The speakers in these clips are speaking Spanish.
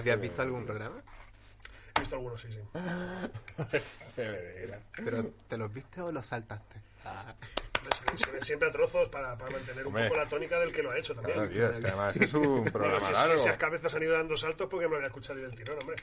¿Habías visto algún programa? He visto algunos, sí, sí. ¿Pero te los viste o los saltaste? Se ven, se ven siempre a trozos para, para mantener un Hombre. poco la tónica del que lo ha hecho también. Claro, tío, es que además es un Bueno, programa si, si largo. esas cabezas han ido dando saltos, porque me lo voy a escuchar y del tirón, hombre.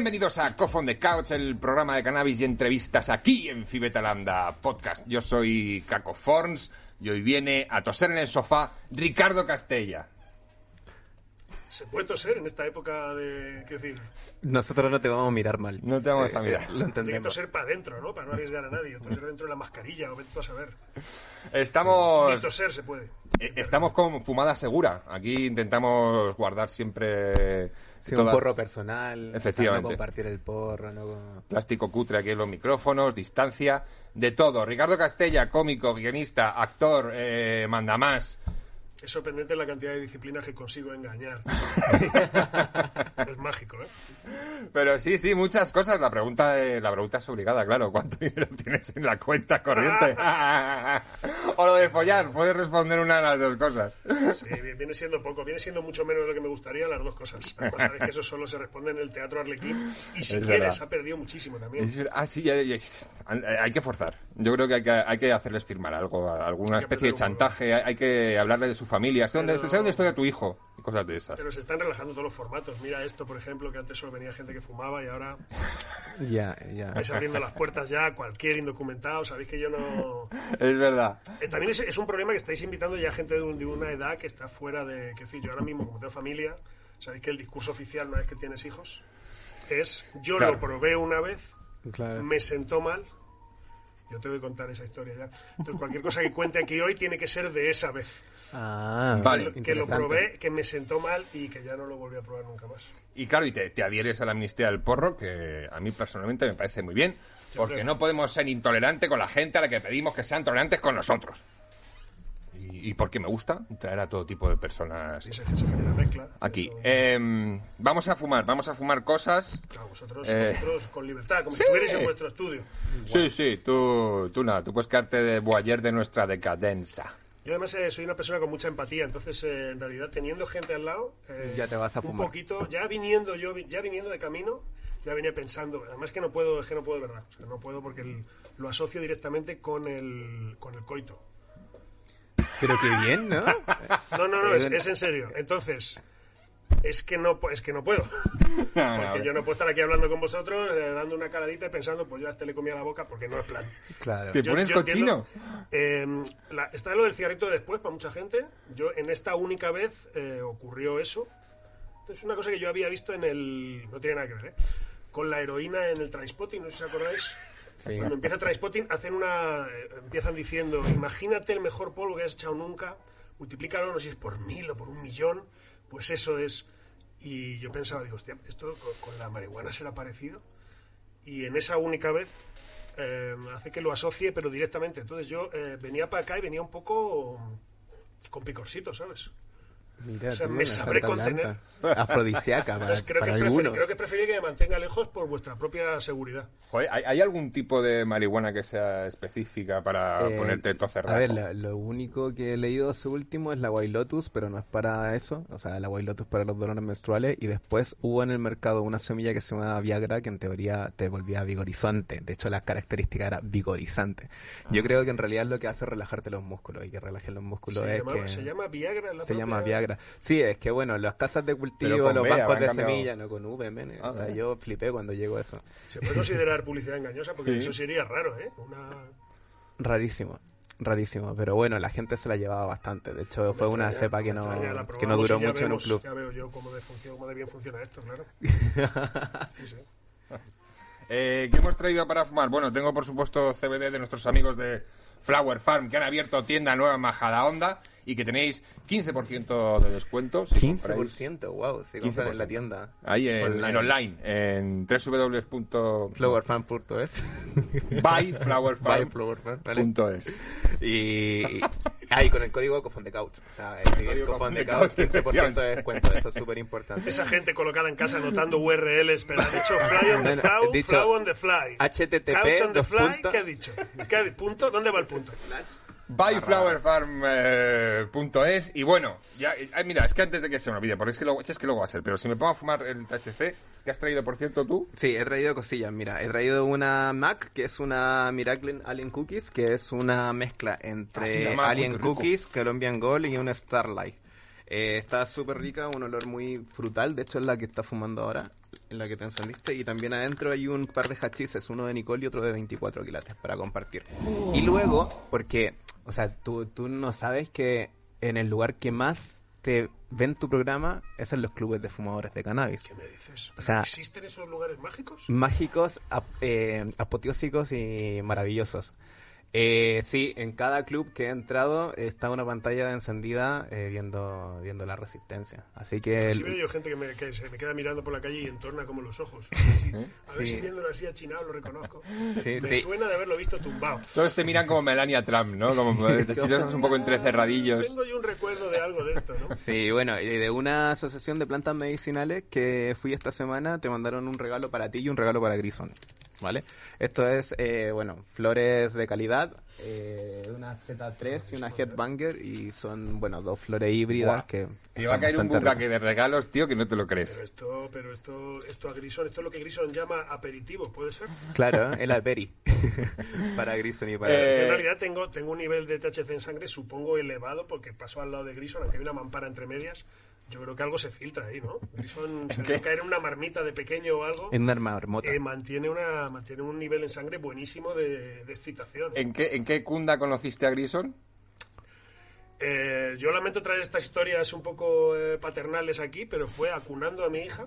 Bienvenidos a Cough on the Couch, el programa de cannabis y entrevistas aquí en Fibetalanda Podcast. Yo soy Caco Forns y hoy viene a toser en el sofá Ricardo Castella. Se puede toser en esta época de. ¿Qué decir? Nosotros no te vamos a mirar mal. No te vamos a Eh, mirar. Lo Tiene que entendemos. toser para adentro, ¿no? Para no arriesgar a nadie. Toser dentro de la mascarilla, o vete tú a saber. Estamos, Ni toser se puede. eh, estamos con fumada segura. Aquí intentamos guardar siempre Sí, un porro personal. o sea, Efectivamente. no compartir el porro, no... plástico cutre aquí en los micrófonos, distancia, de todo. Ricardo Castella, cómico, guionista, actor, eh, mandamás. Es sorprendente la cantidad de disciplinas que consigo engañar. es mágico, ¿eh? Pero sí, sí, muchas cosas. La pregunta, eh, la pregunta es obligada, claro. ¿Cuánto dinero tienes en la cuenta corriente? o lo de follar. Puedes responder una de las dos cosas. Sí, viene siendo poco, viene siendo mucho menos de lo que me gustaría las dos cosas. Además, sabéis que eso solo se responde en el teatro Arlequín y si Es quieres verdad. ha perdido muchísimo también. Es- ah, sí, es- hay que forzar. Yo creo que hay que, hay que hacerles firmar algo, alguna especie de chantaje. Hay, hay que hablarle de su familia. Sé dónde, Pero- sé dónde estudia tu hijo. Y cosas de esas. Pero se están relajando todos los formatos. Mira esto, por ejemplo, que antes solo venía gente que fumaba y ahora Ya, ya. vais abriendo las puertas ya a cualquier indocumentado. Sabéis que yo no... Es verdad. Eh, También es, es un problema que estáis invitando ya gente de, un- de una edad que está fuera de... Que decir, yo ahora mismo, como tengo familia, sabéis que el discurso oficial una vez que tienes hijos es yo Claro. lo probé una vez, Claro. me sentó mal. Yo tengo que contar esa historia ya. Entonces, cualquier cosa que cuente aquí hoy tiene que ser de esa vez. Ah, Vale. que lo probé, que me sentó mal y que ya no lo volví a probar nunca más. Y claro, y te, te adhieres a la amnistía del porro, que a mí personalmente me parece muy bien, porque no podemos ser intolerantes con la gente a la que pedimos que sean tolerantes con nosotros. Y, porque me gusta traer a todo tipo de personas Sí, se, se genera mezcla. aquí. Eso- Em, vamos a fumar, vamos a fumar cosas. Claro, vosotros, eh, vosotros con libertad, como sí. si estuvierais en vuestro estudio. Sí, sí, tú, tú nada, tú puedes quedarte de boyer de nuestra decadencia. Yo además eh, soy una persona con mucha empatía, entonces eh, en realidad teniendo gente al lado, eh, Ya te vas a un fumar. poquito, ya viniendo yo, ya viniendo de camino, ya venía pensando, además que no puedo, es que no puedo de verdad, o sea, no puedo porque el- lo asocio directamente con el, con el coito. Pero qué bien, ¿no? No, no, no, es, es en serio. Entonces, es que no, es que no puedo. Porque yo no puedo estar aquí hablando con vosotros, eh, dando una caladita y pensando, pues yo a este le comía la boca porque no es plan. Claro. Te Yo- pones yo cochino. entiendo, eh, la- está lo del cigarrito de después para mucha gente. Yo en esta única vez eh, ocurrió eso. Es una cosa que yo había visto en el... No tiene nada que ver, ¿eh? Con la heroína en el Transpotting, no sé si os acordáis. Cuando empieza Transpotting, hacen una... eh, empiezan diciendo, imagínate el mejor polvo que has echado nunca, multiplícalo, no sé si es por mil o por un millón, pues eso es... Y yo pensaba, digo, hostia, ¿esto con, con la marihuana será parecido? y en esa única vez eh, hace que lo asocie, pero directamente. Entonces yo eh, venía para acá y venía un poco con picorcito, ¿sabes? Mira, O sea, tú, me sabré Santa contener. Blanca. Afrodisíaca para, Entonces, creo, para que algunos. creo que preferiría que me mantenga lejos por vuestra propia seguridad. Joder, ¿hay, hay algún tipo de marihuana que sea específica para Eh, ponerte todo cerrado? A ver, lo, lo único que he leído su último es la White Lotus, pero no es para eso. O sea, la White Lotus para los dolores menstruales. Y después hubo en el mercado una semilla que se llama Viagra, que en teoría te volvía vigorizante. De hecho, la característica era vigorizante. Yo creo que en realidad lo que hace es relajarte los músculos. Y que relajes los músculos Se es llama, que... se llama Viagra. la Se llama propia- Sí, es que bueno, las casas de cultivo, los B, bancos de cambiado. semilla, no con V, men. Ah, o sea, ¿sí? yo flipé cuando llegó eso. Se puede considerar publicidad engañosa porque Sí. eso sería raro, ¿eh? Una... Rarísimo, rarísimo. Pero bueno, la gente se la llevaba bastante. De hecho, fue una cepa que no, extraña, que no duró mucho en un club. Ya veo yo cómo de, función, cómo de bien funciona esto, claro. Sí, sí. Eh, ¿Qué hemos traído para fumar? Bueno, tengo por supuesto CBD de nuestros amigos de Flower Farm que han abierto tienda nueva en Majadahonda y que tenéis 15% de descuento. si compráis 15%, wow, si compran en la tienda. Ahí en Online. en online, en www.byflowerfarm.es. Flowerfan.es. Vale. Y, y ahí con el código Cofón de Couch. O sea, el Código Cofón de Cofón Couch, de Couch, 15% de descuento. Eso es súper importante. Esa gente colocada en casa anotando URLs, pero ha dicho fly on the flow, dicho flow on the fly. HTTP, Couch on the fly. ¿qué ha dicho? ¿Qué ha di- ¿Punto? ¿Dónde va el punto? byflowerfarm.es y bueno, ya, eh, mira, es que antes de que se me olvide, porque es que luego, es que luego va a ser, pero si me pongo a fumar el THC, que has traído por cierto tú, Sí, he traído cosillas. Mira, he traído una Mac, que es una Miracle Alien Cookies, que es una mezcla entre Ah, sí, Mac, Alien qué. Cookies, Colombian Gold y una Starlight. Eh, está súper rica, un olor muy frutal. De hecho, es la que está fumando ahora, en la que te encendiste. Y también adentro hay un par de hachises, uno de Nicole y otro de 24 quilates para compartir. Y luego, porque, o sea, tú, tú no sabes que en el lugar que más te ven tu programa es en los clubes de fumadores de cannabis. ¿Qué me dices? O sea- ¿Existen esos lugares mágicos? mágicos, ap- eh, apoteósicos y maravillosos. Eh, sí, en cada club que he entrado está una pantalla encendida eh, viendo viendo la resistencia. Así que el- veo yo gente que, me, que se me queda mirando por la calle y entorna como los ojos. Así, a ver Sí. si viéndolo así achinado lo reconozco. Sí, me sí. suena de haberlo visto tumbado. todos te miran como Melania Trump, ¿no? Como te sientes un poco entre cerradillos. Tengo yo un recuerdo de algo de esto, ¿no? Sí, bueno, y de una asociación de plantas medicinales que fui esta semana, te mandaron un regalo para ti y un regalo para Grison. ¿Vale? Esto es, eh, bueno, flores de calidad, eh, una Z3 y una Headbanger, y son, bueno, dos flores híbridas Buah. que... Te va a caer un bucaque de regalos, tío, que no te lo Pero crees. esto, pero esto, esto a Grison, esto es lo que Grison llama aperitivo, ¿puede ser? Claro, el Aperi. para Grison y para... Eh, en realidad tengo, tengo un nivel de THC en sangre, supongo, elevado, porque paso al lado de Grison, aunque hay una mampara entre medias. Yo creo que algo se filtra ahí, ¿no? Grison se debe caer en una marmita de pequeño o algo. En una marmota. eh, mantiene, una, mantiene un nivel en sangre buenísimo de, de excitación. ¿En qué, ¿En qué cunda conociste a Grison? Eh, yo lamento traer estas historias un poco eh, paternales aquí, pero fue acunando a mi hija.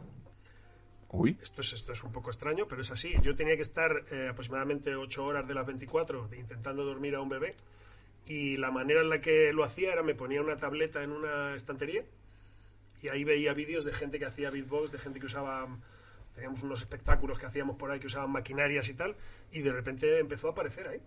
Uy. Esto es, esto es un poco extraño, pero es así. Yo tenía que estar aproximadamente 8 horas de las 24 de- intentando dormir a un bebé. Y la manera en la que lo hacía era me ponía una tableta en una estantería y ahí veía vídeos de gente que hacía beatbox, de gente que usaba... Teníamos unos espectáculos que hacíamos por ahí que usaban maquinarias y tal, y de repente empezó a aparecer ahí.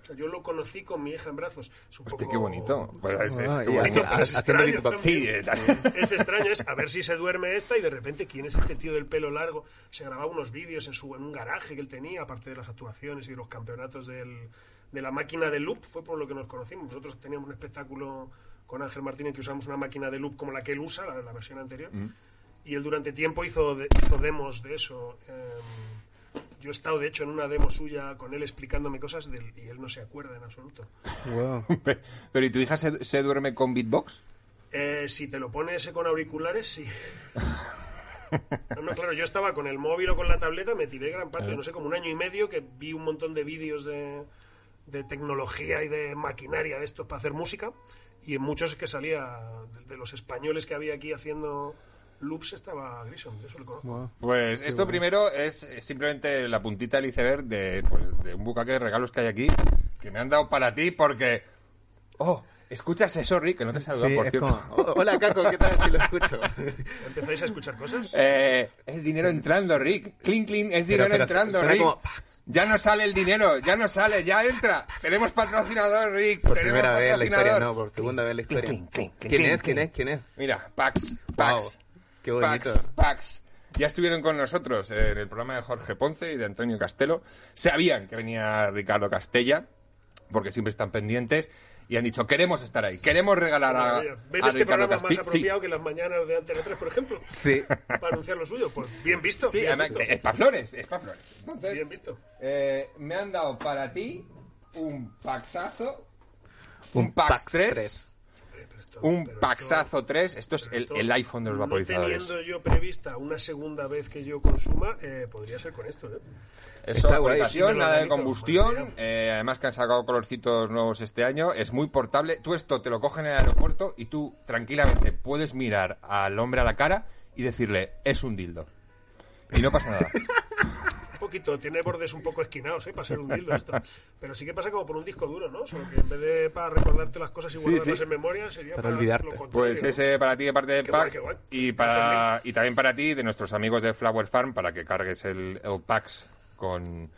O sea, yo lo conocí con mi hija en brazos. Es un Hostia, poco- qué bonito. Pues es- es- Ah, qué bonito. Es extraño. Sí, eh, Es extraño, es a ver si se duerme esta y de repente quién es este tío del pelo largo. Se grababa unos vídeos en su en un garaje que él tenía, aparte de las actuaciones y los campeonatos del- de la máquina de loop, fue por lo que nos conocimos. Nosotros teníamos un espectáculo con Ángel Martínez que usamos una máquina de loop como la que él usa, la, la versión anterior. Y él durante tiempo hizo, de- hizo demos de eso. em, yo he estado, de hecho, en una demo suya con él explicándome cosas del- y él no se acuerda en absoluto. Wow. Pero ¿y tu hija se, se duerme con beatbox? Eh, si te lo pones con auriculares, sí. No, no, claro, yo estaba con el móvil o con la tableta, me tiré gran parte, no sé, como un año y medio, que vi un montón de vídeos de, de tecnología y de maquinaria de estos para hacer música, y en muchos es que salía, de, de los españoles que había aquí haciendo loops, estaba Grison, de eso lo conozco. Wow. Pues esto primero es simplemente la puntita del iceberg de, pues, de un bucaque de regalos que hay aquí que me han dado para ti porque... ¡Oh! ¿Escuchas eso, Rick? Que no te saludan, Sí, por cierto. como, "Oh, hola Caco, ¿qué tal? Si lo escucho. ¿Empezáis a escuchar cosas? Eh, es dinero entrando, Rick. Clean, clean, es dinero pero entrando, suena Rick. como- Ya no sale el dinero, ya no sale, ya entra. Tenemos patrocinador, Rick. Por tenemos primera vez en la historia, patrocinador. no, por segunda vez en la historia. clink, clink, clink, ¿Quién clink, es? ¿Quién es? ¿Quién es? Mira, Pax, Pax. Wow, qué bonito. Pax, Pax. Ya estuvieron con nosotros en el programa de Jorge Ponce y de Antonio Castelo. Sabían que venía Ricardo Castella, porque siempre están pendientes, y han dicho, queremos estar ahí, queremos regalar a, Ven a este Ricardo programa más Castilla. apropiado que las mañanas de Antena 3, por ejemplo, Sí. para anunciar lo suyo. Pues bien visto. Sí, bien además, visto. es para flores, es para flores. Entonces, Bien visto. eh, me han dado para ti un paxazo, un, Un Pax, Pax 3, 3. Pero esto- un pero Paxazo 3. Esto es el, esto, el iPhone de los no vaporizadores. teniendo yo prevista una segunda vez que yo consuma, eh, podría ser con esto, ¿eh? Es Está guay, nada de combustión. eh, además que han sacado colorcitos nuevos este año. Es muy portable. Tú esto te lo coges en el aeropuerto y tú tranquilamente puedes mirar al hombre a la cara y decirle, es un dildo. Y no pasa nada. Un poquito, tiene bordes un poco esquinados, ¿eh? Para ser un dildo esto. Pero sí que pasa como por un disco duro, ¿no? Solo que en vez de para recordarte las cosas y guardarlas sí. en memoria, sería Para para, olvidarte. lo contrario, Pues ese para ti de parte de Qué Pax guay, qué guay. y para y también para ti de nuestros amigos de Flower Farm para que cargues el, el Pax con,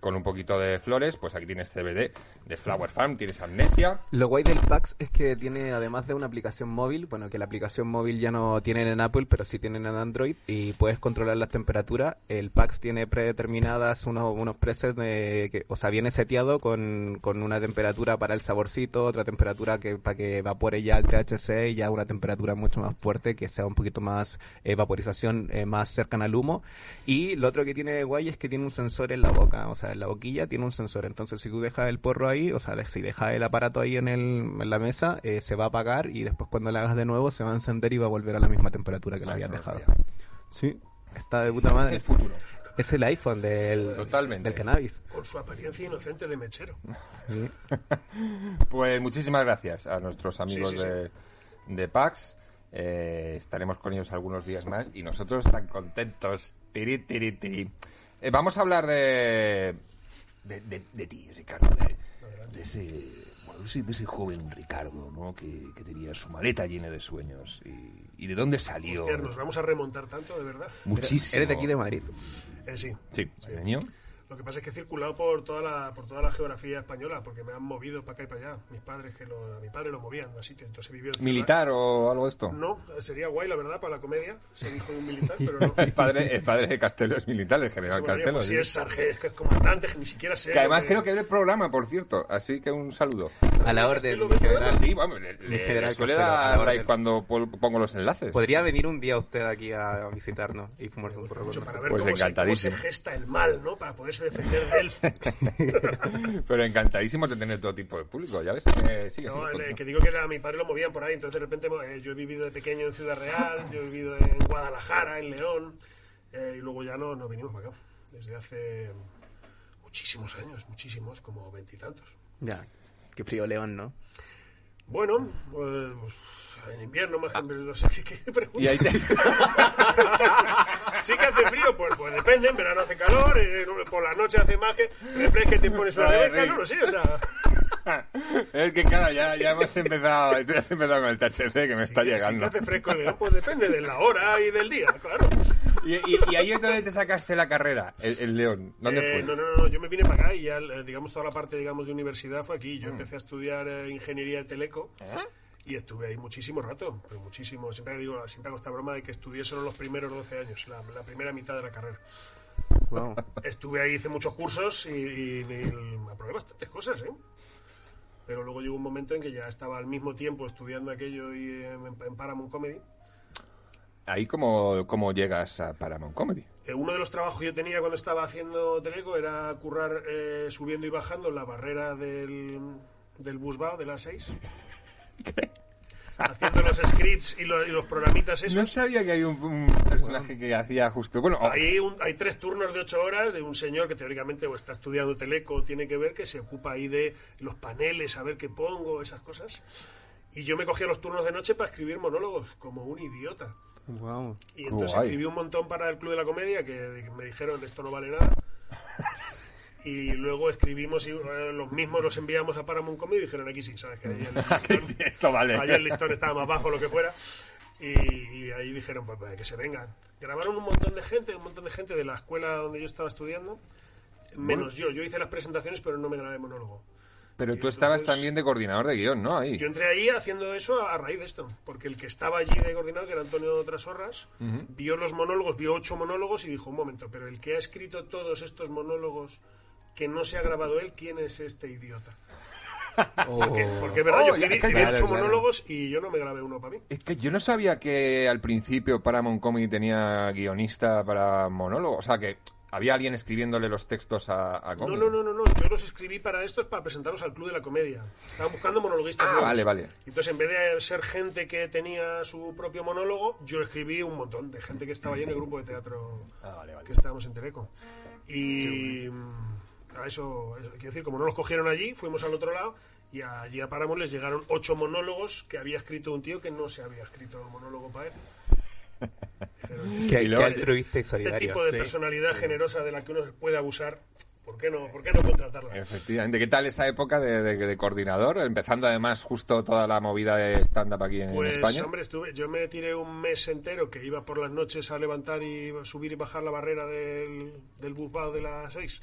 con un poquito de flores, pues aquí tienes CBD de Flower Farm, tienes Amnesia. Lo guay del PAX es que tiene, además de una aplicación móvil, bueno, que la aplicación móvil ya no tienen en Apple, pero sí tienen en Android, y puedes controlar las temperaturas. El PAX tiene predeterminadas unos, unos presets de, que, o sea, viene seteado con, con una temperatura para el saborcito, otra temperatura que para que evapore ya el THC y ya una temperatura mucho más fuerte, que sea un poquito más eh, vaporización eh, más cercana al humo. Y lo otro que tiene guay es que tiene un sensor en la boca, o sea, en la boquilla tiene un sensor. Entonces, si tú dejas el porro ahí, o sea, si dejas el aparato ahí en, el, en la mesa, eh, se va a apagar y después cuando lo hagas de nuevo se va a encender y va a volver a la misma temperatura que lo Ah, habías eso no dejado. Sí, está de puta Es madre. el futuro. Es el iPhone del, Totalmente. del cannabis. Con su apariencia inocente de mechero. Sí. Pues muchísimas gracias a nuestros amigos Sí, sí, sí. de, de PAX. Eh, estaremos con ellos algunos días más y nosotros tan contentos. Tiri, tiri, tiri. Eh, vamos a hablar de, de, de- de ti, Ricardo. De, de ese, bueno, de, ese, de ese joven Ricardo, ¿no? Que, que tenía su maleta llena de sueños. ¿Y, y de dónde salió? Hostia, nos vamos a remontar tanto, de verdad. Muchísimo. Eres de aquí de Madrid. Eh, sí. Sí, año. Lo que pasa es que he circulado por toda la, por toda la geografía española, porque me han movido para acá y para allá. Mis padres que lo, a mi padre lo movían a sitios, entonces he vivido en. ¿Militar o algo de esto? No, sería guay, la verdad, para la comedia, ser hijo de un militar, pero no. El padre, el padre de Castelo es militar, el general Bueno, Castelo. pues sí. si es sargento, que es comandante, que ni siquiera sé. Que además lo creo que ve el programa, por cierto. Así que un saludo. A la orden, Castelo mi general. Sí, vamos, le, le- general le suele Castelo, a la dar like orden. cuando pongo los enlaces. Podría venir un día usted aquí a visitarnos y fumarse un porro con mucho para nosotros. ver Pues cómo, se, cómo se encantadísimo. gesta el mal, ¿no? Para poderse defender de él. Pero encantadísimo de tener todo tipo de público, ¿ya ves? Eh, sigue, No, sigue, continúa. que digo que era, mi padre lo movían por ahí, entonces de repente eh, yo he vivido de pequeño en Ciudad Real, yo he vivido en Guadalajara, en León, eh, y luego ya no, no vinimos para acá, desde hace muchísimos años, muchísimos, como veintitantos. Ya, qué frío León, ¿no? Bueno, pues, en invierno más no sé qué, qué pregunta. Y ahí te- Sí que hace frío, pues, pues depende, en verano hace calor, eh, por la noche hace más que refresque, te pones una beca, no lo sé, o sea... es que claro, ya, ya hemos empezado, tú ya has empezado con el THC que me está que- llegando. Sí que hace fresco León, pues depende de la hora y del día, claro. Y, y, y ahí es donde te sacaste la carrera, el, el León. ¿Dónde Eh, fue? No, no, no, yo me vine para acá y ya, eh, digamos, toda la parte, digamos, de universidad fue aquí. Mm. Yo empecé a estudiar eh, ingeniería de teleco ¿Eh? y estuve ahí muchísimo rato, pero muchísimo. Siempre digo, siempre hago esta broma de que estudié solo los primeros 12 años, la, la primera mitad de la carrera. Wow. Estuve ahí, hice muchos cursos y, y- y aprobé bastantes cosas, ¿eh? Pero luego llegó un momento en que ya estaba al mismo tiempo estudiando aquello y en, en Paramount Comedy. Ahí como, como llegas a Paramount Comedy. Eh, uno de los trabajos que yo tenía cuando estaba haciendo Teleco era currar eh, subiendo y bajando la barrera del, del Busbao de las 6. Haciendo los scripts y los, y los programitas esos. No sabía que hay un, un personaje que hacía justo... Bueno, oh, Hay, un- hay tres turnos de ocho horas de un señor que teóricamente o está estudiando teleco o tiene que ver, que se ocupa ahí de los paneles, a ver qué pongo, esas cosas. Y yo me cogía los turnos de noche para escribir monólogos, como un idiota. Wow. Y entonces Guay. escribí un montón para el Club de la Comedia, que me dijeron, esto no vale nada. Y luego escribimos y eh, los mismos los enviamos a Paramount Comedy y dijeron aquí sí, ¿sabes? Que ahí el listón, Sí, esto vale. ahí el listón estaba más bajo, lo que fuera. Y, y ahí dijeron, pues, pues, que se vengan. Grabaron un montón de gente, un montón de gente de la escuela donde yo estaba estudiando, menos yo. Yo hice las presentaciones, pero no me grabé monólogo. Pero tú estabas también de coordinador de guion, ¿no? Ahí. Yo entré ahí haciendo eso a, a raíz de esto, porque el que estaba allí de coordinador, que era Antonio Trasorras, vio los monólogos, vio ocho monólogos y dijo, un momento, pero el que ha escrito todos estos monólogos que no se ha grabado él, ¿quién es este idiota? Porque, porque es verdad, Oh, yo escribí claro, ocho claro. monólogos y yo no me grabé uno para mí. Es que yo no sabía que al principio Paramount Comedy tenía guionista para monólogo. O sea, que había alguien escribiéndole los textos a, a No, Comedy. no, no, no, no, yo los escribí para estos para presentarlos al Club de la Comedia. Estaban buscando monologuistas. Ah, nuevos. vale, vale. Entonces, en vez de ser gente que tenía su propio monólogo, yo escribí un montón de gente que estaba allí en el grupo de teatro Ah, que estábamos en Teleco. Y mm, a eso, eso, quiero decir, como no los cogieron allí, fuimos al otro lado y allí a les llegaron ocho monólogos que había escrito un tío que no se había escrito monólogo para él. Este, Qué, Y luego- altruista y este solidario. tipo de sí. personalidad generosa de la que uno puede abusar, ¿por qué no, por qué no contratarla? Efectivamente. ¿Qué tal esa época de, de- de coordinador? Empezando además justo toda la movida de stand-up aquí en, en Pues, España. hombre, estuve, yo me tiré un mes entero que iba por las noches a levantar y subir y bajar la barrera del, del de las 6.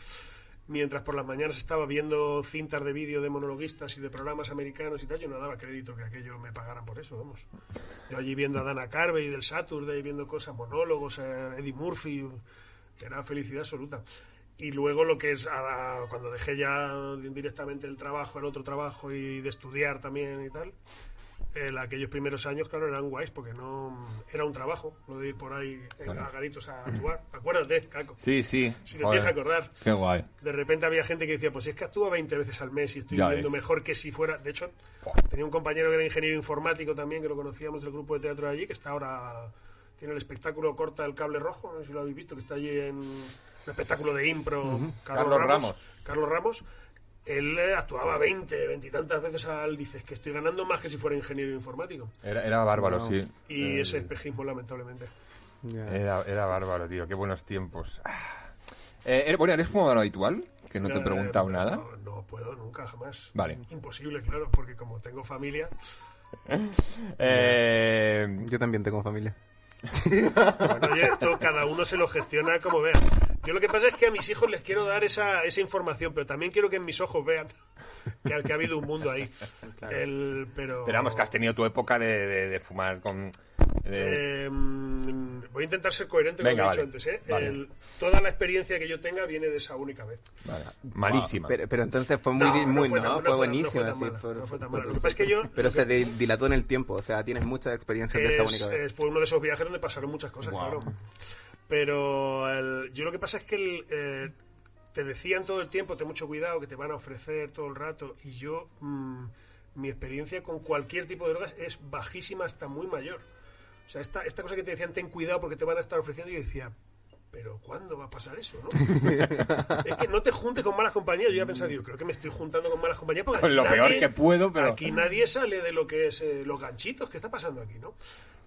Mientras por las mañanas estaba viendo cintas de vídeo de monologuistas y de programas americanos y tal, yo no daba crédito que aquello me pagaran por eso, vamos. Yo allí viendo a Dana Carvey del Saturday, viendo cosas, monólogos, eh, Eddie Murphy, era felicidad absoluta. Y luego lo que es, a- cuando dejé ya directamente el trabajo, el otro trabajo y de estudiar también y tal, el- aquellos primeros años, claro, eran guays porque no era un trabajo, lo de ir por ahí en a garitos a actuar. Acuérdate, Caco. Sí, sí. Si te tienes que acordar. Qué guay. De repente había gente que decía, pues es que actúa 20 veces al mes y estoy Ya viviendo mejor que si fuera... De hecho, tenía un compañero que era ingeniero informático también, que lo conocíamos del grupo de teatro de allí, que está ahora... Tiene el espectáculo Corta el Cable Rojo, no sé si lo habéis visto, que está allí en un espectáculo de impro. Carlos Ramos. Carlos Ramos. Él eh, actuaba 20, 20 y tantas veces al... Dices que estoy ganando más que si fuera ingeniero informático. Era, era bárbaro, sí. Y ese espejismo, lamentablemente. Era, era bárbaro, tío. Qué buenos tiempos. Ah. Eh, ¿eres- bueno, ¿eres fumador habitual? Que no te he Eh, preguntado no, nada. No, puedo, nunca, jamás. Vale. Imposible, claro, porque como tengo familia... Eh, Yo también tengo familia. Bueno, oye, esto cada uno se lo gestiona como vea. Yo lo que pasa es que a mis hijos les quiero dar esa, esa información, pero también quiero que en mis ojos vean que, que ha habido un mundo ahí. El- pero pero vamos, que has tenido tu época de, de- de fumar con... de- Eh, mm, voy a intentar ser coherente con Venga, lo que he vale. dicho antes. ¿eh? Vale. El- toda la experiencia que yo tenga viene de esa única vez. Vale, malísima. Pero, pero entonces fue muy, No, no muy, fue ¿no? tan- fue no fue- fue Pero se di- dilató en el tiempo, o sea, tienes muchas experiencias de esa Es- única vez. es- fue uno de esos viajes donde pasaron muchas cosas, claro. Pero el- yo lo que pasa es que el, eh, te decían todo el tiempo, ten mucho cuidado, que te van a ofrecer todo el rato. Y yo, mm, mi experiencia con cualquier tipo de drogas es bajísima hasta muy mayor. O sea, esta, esta cosa que te decían, ten cuidado porque te van a estar ofreciendo, yo decía, pero ¿cuándo va a pasar eso? ¿no? es que no te juntes con malas compañías. Yo ya pensaba, digo, creo que me estoy juntando con malas compañías porque Con lo nadie- peor que puedo, pero... Aquí nadie sale de lo que es eh, los ganchitos. ¿Qué está pasando aquí, no?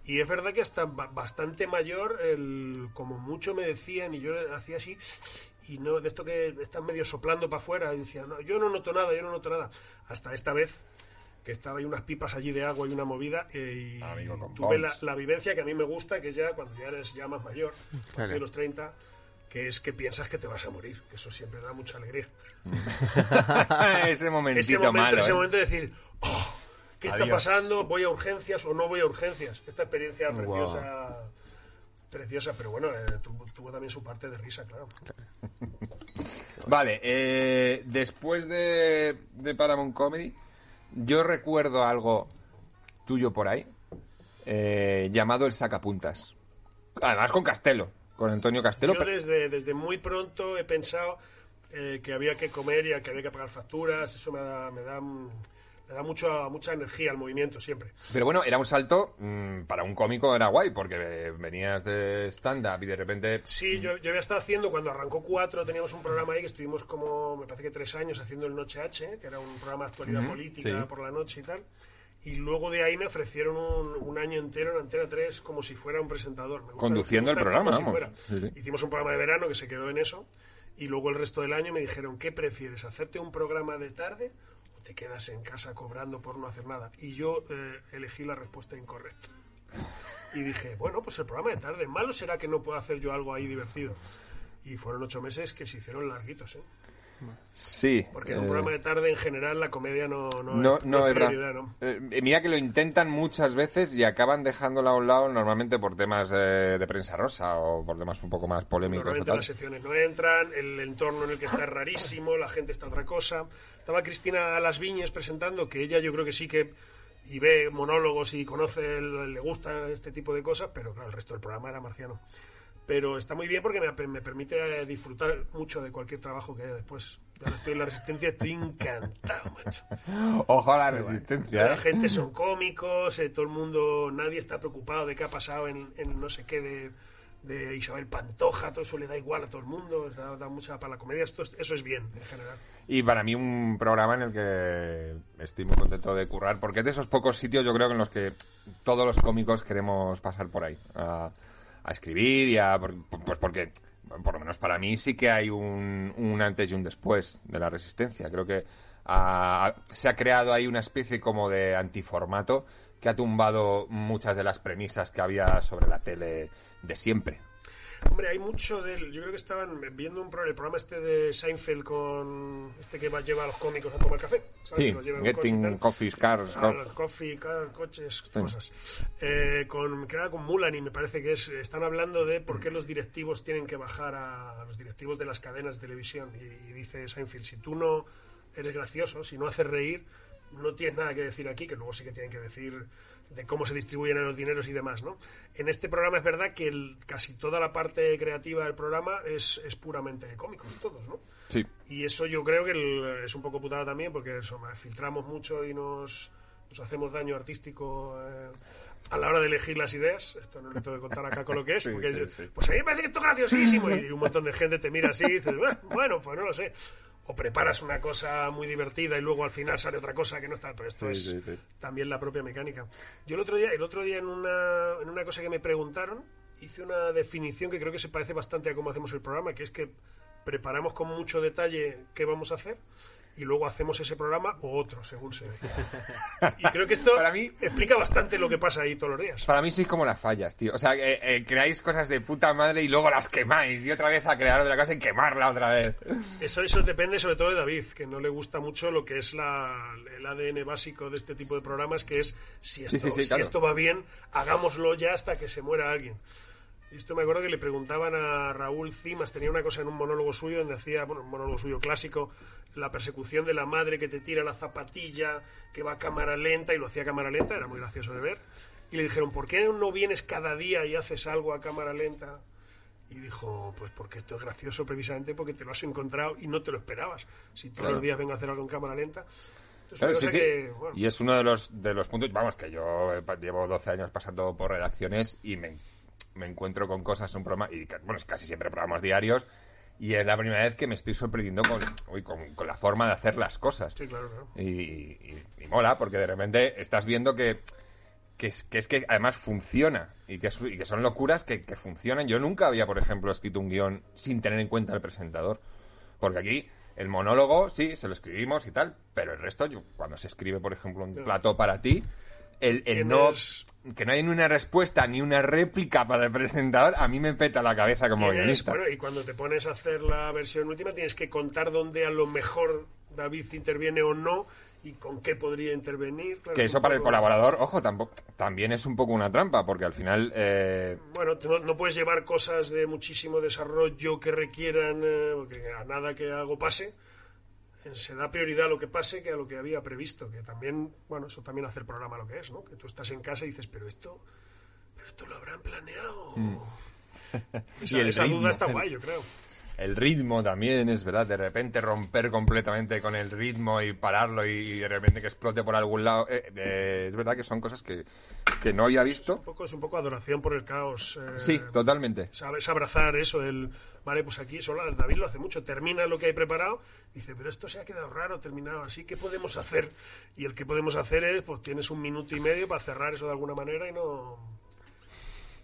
Y es verdad que hasta ba- bastante mayor, el, como mucho me decían, y yo hacía así, y no de esto que están medio soplando para afuera, y decía, no, yo no noto nada, yo no noto nada. Hasta esta vez, que estaba ahí unas pipas allí de agua y una movida, eh, y Amigo tuve la, vivencia que a mí me gusta, que es ya cuando ya eres ya más mayor, de los 30, que es que piensas que te vas a morir, que eso siempre da mucha alegría ese momentito ese momento, malo, ese ¿eh? momento de decir, "Oh, ¿qué está pasando? ¿Voy a urgencias o no voy a urgencias? Esta experiencia preciosa, preciosa, pero bueno, eh, tuvo, tuvo también su parte de risa, claro. Vale, eh, después de, de Paramount Comedy, yo recuerdo algo tuyo por ahí, eh, llamado El Sacapuntas. Además con Castelo, con Antonio Castelo. Yo desde, desde muy pronto he pensado eh, que había que comer y que había que pagar facturas, eso me da, me da, me da mucha, mucha energía al movimiento siempre. Pero bueno, era un salto, mm, para un cómico era guay, porque venías de stand-up y de repente... Sí, yo, yo había estado haciendo, cuando arrancó 4, teníamos un programa ahí que estuvimos como, me parece que tres años haciendo el Noche H, que era un programa de actualidad política sí. por la noche y tal. Y luego de ahí me ofrecieron un, un año entero en Antena 3 como si fuera un presentador. Me gusta- Conduciendo me el programa, si vamos. fuera. Sí, sí. Hicimos un programa de verano que se quedó en eso. Y luego el resto del año me dijeron, ¿qué prefieres? ¿Hacerte un programa de tarde te quedas en casa cobrando por no hacer nada? Y yo eh, elegí la respuesta incorrecta. Y dije, bueno, pues el programa de tarde. Malo será que no pueda hacer yo algo ahí divertido. Y fueron ocho meses que se hicieron larguitos, ¿eh? Sí. Porque en un eh, programa de tarde, en general, la comedia no, no, No, no, es prioridad, ¿no? Eh, mira que lo intentan muchas veces y acaban dejándola a un lado normalmente por temas eh, de prensa rosa o por temas un poco más polémicos. Normalmente las secciones no entran, el entorno en el que está es rarísimo, la gente está otra cosa. Estaba Cristina Las Viñes presentando, que ella yo creo que sí que y ve monólogos y conoce, le gusta este tipo de cosas, pero claro, el resto del programa era marciano. Pero está muy bien porque me, me permite disfrutar mucho de cualquier trabajo que haya después. Ya estoy en la resistencia, estoy encantado, macho. Ojo a la resistencia, La ¿eh? gente son cómicos, eh, todo el mundo, nadie está preocupado de qué ha pasado en, en no sé qué de, de Isabel Pantoja, todo eso le da igual a todo el mundo, da, da mucha para la comedia, esto es- eso es bien en general. Y para mí un programa en el que estoy muy contento de currar, porque es de esos pocos sitios yo creo en los que todos los cómicos queremos pasar por ahí, a, a escribir y a... Pues porque, por lo menos para mí, sí que hay un, un antes y un después de la resistencia. Creo que ah, se ha creado ahí una especie como de antiformato que ha tumbado muchas de las premisas que había sobre la tele de siempre. Hombre, hay mucho del. Yo creo que estaban viendo un el programa este de Seinfeld con. Este que va, lleva a los cómicos a tomar café. ¿sabes? Sí, lleva Getting. Coffee Cars. Ah, los coffee, car, coches, cosas. Eh, con, que era con Mulan y me parece que es, están hablando de por qué los directivos tienen que bajar a, a los directivos de las cadenas de televisión. Y, y dice Seinfeld, si tú no eres gracioso, si no haces reír, no tienes nada que decir aquí, que luego sí que tienen que decir de cómo se distribuyen los dineros y demás, ¿no? En este programa es verdad que el- casi toda la parte creativa del programa es, es puramente cómicos, todos, ¿no? Sí. Y eso yo creo que el- es un poco putada también porque eso, filtramos mucho y nos, nos hacemos daño artístico eh, a la hora de elegir las ideas. Esto no le tengo que contar acá con lo que es. Sí, porque sí, yo- sí. Pues a mí me parece que esto es graciosísimo. Y un montón de gente te mira así y dices, "Ah, bueno, pues no lo sé. O preparas una cosa muy divertida y luego al final sale otra cosa que no está. Pero esto Sí, es sí, sí. también la propia mecánica. Yo el otro día, el otro día en una, en una cosa que me preguntaron, hice una definición que creo que se parece bastante a cómo hacemos el programa, que es que preparamos con mucho detalle qué vamos a hacer y luego hacemos ese programa o otro, según se ve. Y creo que esto Para mí- explica bastante lo que pasa ahí todos los días. Para mí sois como las fallas, tío. O sea, eh, eh, creáis cosas de puta madre y luego las quemáis. Y otra vez a crear otra cosa y quemarla otra vez. Eso, eso depende sobre todo de David, que no le gusta mucho lo que es la, el ADN básico de este tipo de programas, que es si esto, sí, sí, si claro. esto va bien, hagámoslo ya hasta que se muera alguien. Esto me acuerdo que le preguntaban a Raúl Cimas, tenía una cosa en un monólogo suyo donde hacía, bueno, un monólogo suyo clásico, la persecución de la madre que te tira la zapatilla, que va a cámara lenta, y lo hacía a cámara lenta, era muy gracioso de ver. Y le dijeron, ¿por qué no vienes cada día y haces algo a cámara lenta? Y dijo, pues porque esto es gracioso precisamente porque te lo has encontrado y no te lo esperabas. Si todos Claro. los días vengo a hacer algo en cámara lenta. Claro, sí, sí. que, bueno, Y es uno de los, de los puntos, vamos, que yo eh, llevo 12 años pasando por redacciones y me, me encuentro con cosas, un programa, y bueno, es casi siempre programas diarios, y es la primera vez que me estoy sorprendiendo con, uy, con, con la forma de hacer las cosas. sí, claro, claro. Y, y- y mola, porque de repente estás viendo que, que, es, que es que además funciona y que, es- y que son locuras que, que funcionan. Yo nunca había, por ejemplo, escrito un guion sin tener en cuenta al presentador. Porque aquí el monólogo, sí, se lo escribimos y tal, pero el resto, yo, cuando se escribe, por ejemplo, un plato para ti, el, el no, que no hay ni una respuesta ni una réplica para el presentador, a mí me peta la cabeza como Tienes- guionista. bueno, y cuando te pones a hacer la versión última tienes que contar dónde a lo mejor David interviene o no y con qué podría intervenir. Claro, que es eso para el colaborador, ojo, tampoco, también es un poco una trampa, porque al final... eh, Bueno, no, no puedes llevar cosas de muchísimo desarrollo que requieran eh, porque a nada que algo pase. Se da prioridad a lo que pase que a lo que había previsto. Que también, bueno, eso también hace el programa lo que es, ¿no? Que tú estás en casa y dices, pero esto, pero esto lo habrán planeado. Esa, Mm. Y el esa ritmo, duda está guay, yo creo. El ritmo también es verdad, de repente romper completamente con el ritmo y pararlo y de repente que explote por algún lado. eh, eh, es verdad que son cosas que, que no había Es un visto. poco, es un poco adoración por el caos. eh, Sí, totalmente. Sabes abrazar eso, el vale, pues aquí, solo David lo hace mucho, termina lo que hay preparado, dice, pero esto se ha quedado raro, terminado así, ¿qué podemos hacer? Y el que podemos hacer es, pues tienes un minuto y medio para cerrar eso de alguna manera y no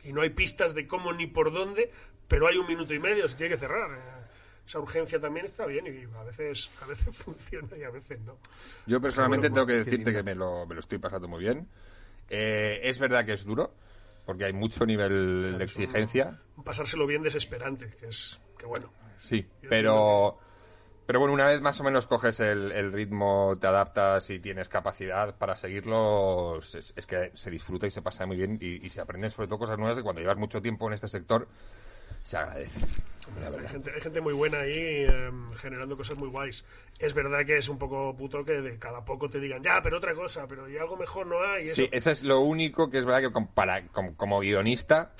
y no hay pistas de cómo ni por dónde, pero hay un minuto y medio, se tiene que cerrar. eh. esa urgencia también está bien y a veces, a veces funciona y a veces no. Yo personalmente Bueno, tengo que decirte que me lo, me lo estoy pasando muy bien. Eh, es verdad que es duro, porque hay mucho nivel de exigencia. Un pasárselo bien desesperante, que es, que bueno. Sí, pero, pero bueno, una vez más o menos coges el, el ritmo, te adaptas y tienes capacidad para seguirlo, es, es que se disfruta y se pasa muy bien y, y se aprenden sobre todo cosas nuevas que cuando llevas mucho tiempo en este sector se agradece. Hay gente, hay gente muy buena ahí eh, generando cosas muy guays. Es verdad que es un poco puto que de cada poco te digan, ya, pero otra cosa, pero y algo mejor no hay. Sí, eso. es lo único que es verdad que com- para- com- como guionista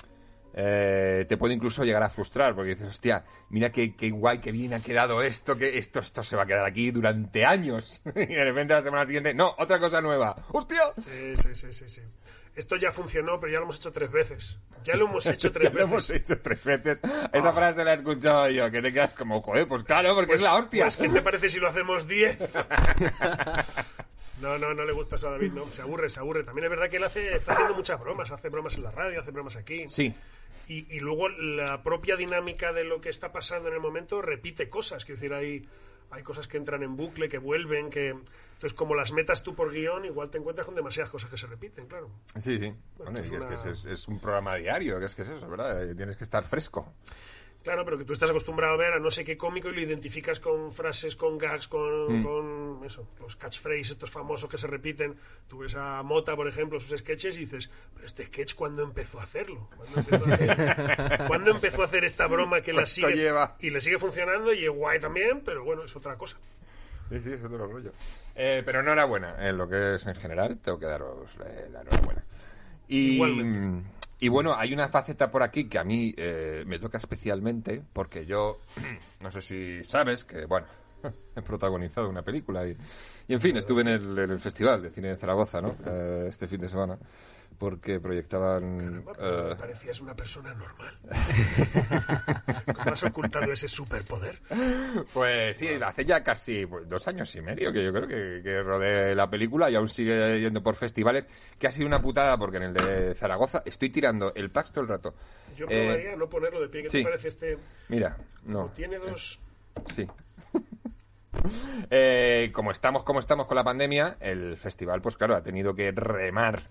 eh, te puede incluso llegar a frustrar, porque dices, hostia, mira qué, qué guay, qué bien ha quedado esto, que esto, esto se va a quedar aquí durante años. y de repente la semana siguiente, no, otra cosa nueva. ¡Hostia! Sí, sí, sí, sí, sí. Esto ya funcionó, pero ya lo hemos hecho tres veces. Ya lo hemos hecho tres Ya lo hemos veces. hecho tres veces. Esa frase la he escuchado yo, que te quedas como, joder, pues claro, porque Pues, es la hostia. pues, ¿qué te parece si lo hacemos diez? No, no, no le gusta eso a David, no. Se aburre, se aburre. También es verdad que él hace, está haciendo muchas bromas. Hace bromas en la radio, hace bromas aquí. Sí, Y, y luego la propia dinámica de lo que está pasando en el momento repite cosas. Quiero decir, hay, hay cosas que entran en bucle, que vuelven, que... Entonces, como las metas tú por guion, igual te encuentras con demasiadas cosas que se repiten, claro. sí, sí. Bueno, es y es que es, una- es- es un programa diario, que es que es eso, ¿verdad? Eh, Tienes que estar fresco. Claro, pero que tú estás acostumbrado a ver a no sé qué cómico y lo identificas con frases, con gags, con, Mm. con eso, los catchphrases estos famosos que se repiten. Tú ves a Mota, por ejemplo, sus sketches y dices, pero este sketch, ¿cuándo empezó a hacerlo? ¿Cuándo empezó a hacer, ¿cuándo empezó a hacer esta broma que la ¿Cuánto sigue? lleva? Y le sigue funcionando y es guay también, pero bueno, es otra cosa. Sí, sí, es otro rollo. Eh, pero enhorabuena en lo que es en general. Tengo que daros la enhorabuena. Y, Igualmente. Y bueno, hay una faceta por aquí que a mí eh, me toca especialmente porque yo, no sé si sabes que, bueno, he protagonizado una película y, en fin, estuve en el, en el Festival de Cine de Zaragoza, ¿no? Eh, este fin de semana. Porque proyectaban... Pero eh, parecías una persona normal. ¿Cómo has ocultado ese superpoder? Pues sí, hace ya casi pues, dos años y medio que yo creo que, que rodé la película y aún sigue yendo por festivales, que ha sido una putada porque en el de Zaragoza estoy tirando el pax todo el rato. Yo Eh, probaría no ponerlo de pie. ¿Qué sí. te parece este? mira, no, Tiene dos... sí. Eh, como estamos como estamos con la pandemia, el festival, pues claro, ha tenido que remar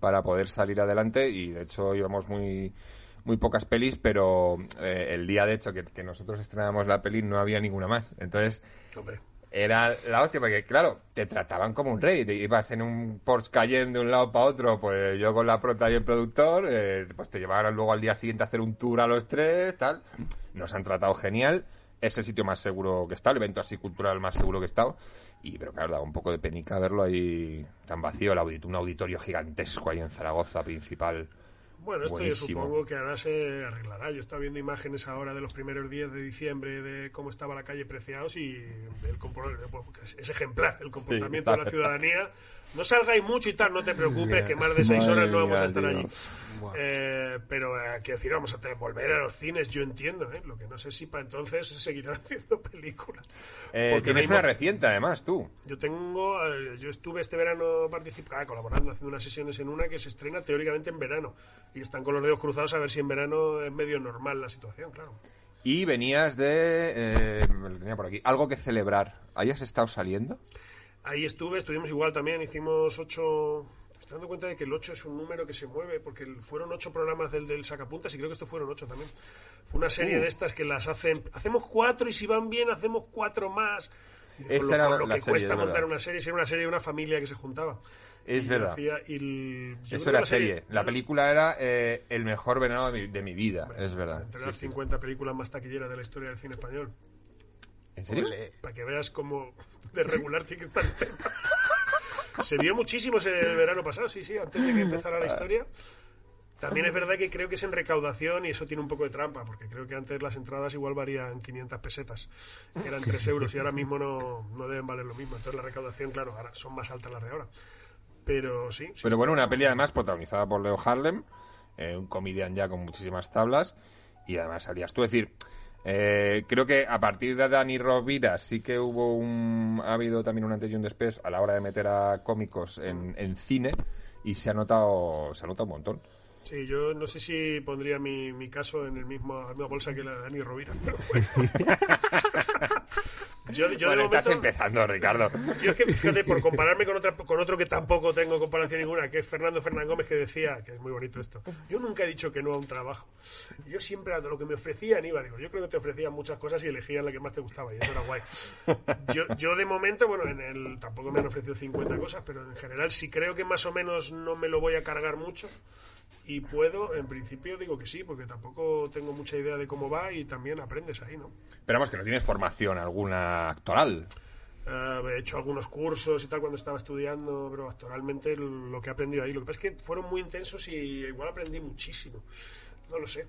para poder salir adelante y de hecho íbamos muy muy pocas pelis, pero eh, el día de hecho que, que nosotros estrenábamos la peli no había ninguna más. Entonces Hombre, era la hostia, porque claro, te trataban como un rey, te ibas en un Porsche Cayenne de un lado para otro, pues yo con la prota y el productor, eh, pues te llevaron luego al día siguiente a hacer un tour a los tres, tal. Nos han tratado genial, es el sitio más seguro que está, el evento así cultural más seguro que he estado, y pero claro, daba un poco de penica verlo ahí tan vacío, el audit- un auditorio gigantesco ahí en Zaragoza principal. Bueno, esto Buenísimo. yo supongo que ahora se arreglará. Yo estaba viendo imágenes ahora de los primeros días de diciembre de cómo estaba la calle Preciados y el es ejemplar el comportamiento de la ciudadanía. No salgáis mucho y tal, no te preocupes, que más de seis horas no vamos a estar allí. Eh, pero eh, quiero decir, vamos a tener- volver a los cines, yo entiendo, ¿eh? Lo que no sé si para entonces se seguirán haciendo películas. Eh, Porque tienes una reciente además, tú. yo tengo, eh, yo estuve este verano participando, colaborando, haciendo unas sesiones en una que se estrena teóricamente en verano. Y están con los dedos cruzados a ver si en verano es medio normal la situación, claro. Y venías de... eh, me lo tenía por aquí. Algo que celebrar. ¿Hayas estado saliendo? Ahí estuve, estuvimos igual también, hicimos ocho... Me estoy dando cuenta de que el 8 es un número que se mueve, porque fueron ocho programas del, del sacapuntas y creo que estos fueron ocho también. Fue una serie Uh. de estas que las hacen... Hacemos cuatro y si van bien hacemos cuatro más. Esa lo, era lo la que serie, cuesta es montar una serie, si era una serie de una familia que se juntaba. Es Y verdad. hacía- y el- Eso era la serie. La película era eh, el mejor verano de mi, de mi vida. Es verdad. Entre Sí, las sí. 50 películas más taquilleras de la historia del cine español. ¿En serio? Ole. Para que veas cómo de regular tiene que estar el tema. Se vio muchísimo ese verano pasado, sí, sí, antes de que empezara la historia. También es verdad que creo que es en recaudación y eso tiene un poco de trampa, porque creo que antes las entradas igual varían 500 pesetas, eran 3 euros y ahora mismo no, no deben valer lo mismo. Entonces la recaudación, claro, ahora son más altas las de ahora. Pero sí, sí, Pero bueno, una peli además protagonizada por Leo Harlem, eh, un comedian ya con muchísimas tablas, y además salías tú. Decir, eh, creo que a partir de Dani Rovira sí que hubo un. Ha habido también un antes y un después a la hora de meter a cómicos en, en cine, y se ha notado, se ha notado un montón. Sí, yo no sé si pondría mi, mi caso en el mismo, la misma bolsa que la de Dani Rovira. pero bueno. yo, yo Bueno, de estás momento, empezando, Ricardo. yo es que fíjate, por compararme con, otra, con otro que tampoco tengo comparación ninguna, que es Fernando Fernán Gómez, que decía, que es muy bonito esto, yo nunca he dicho que no a un trabajo. Yo siempre a lo que me ofrecían iba, digo, yo creo que te ofrecían muchas cosas y elegías la que más te gustaba y eso era guay. Yo, yo de momento, bueno, en el tampoco me han ofrecido 50 cosas, pero en general si creo que más o menos no me lo voy a cargar mucho y puedo, en principio digo que sí, porque tampoco tengo mucha idea de cómo va y también aprendes ahí, ¿no? Esperamos que no tienes formación alguna actoral. Eh, he hecho algunos cursos y tal cuando estaba estudiando, pero actualmente lo que he aprendido ahí. Lo que pasa es que fueron muy intensos y igual aprendí muchísimo. No lo sé.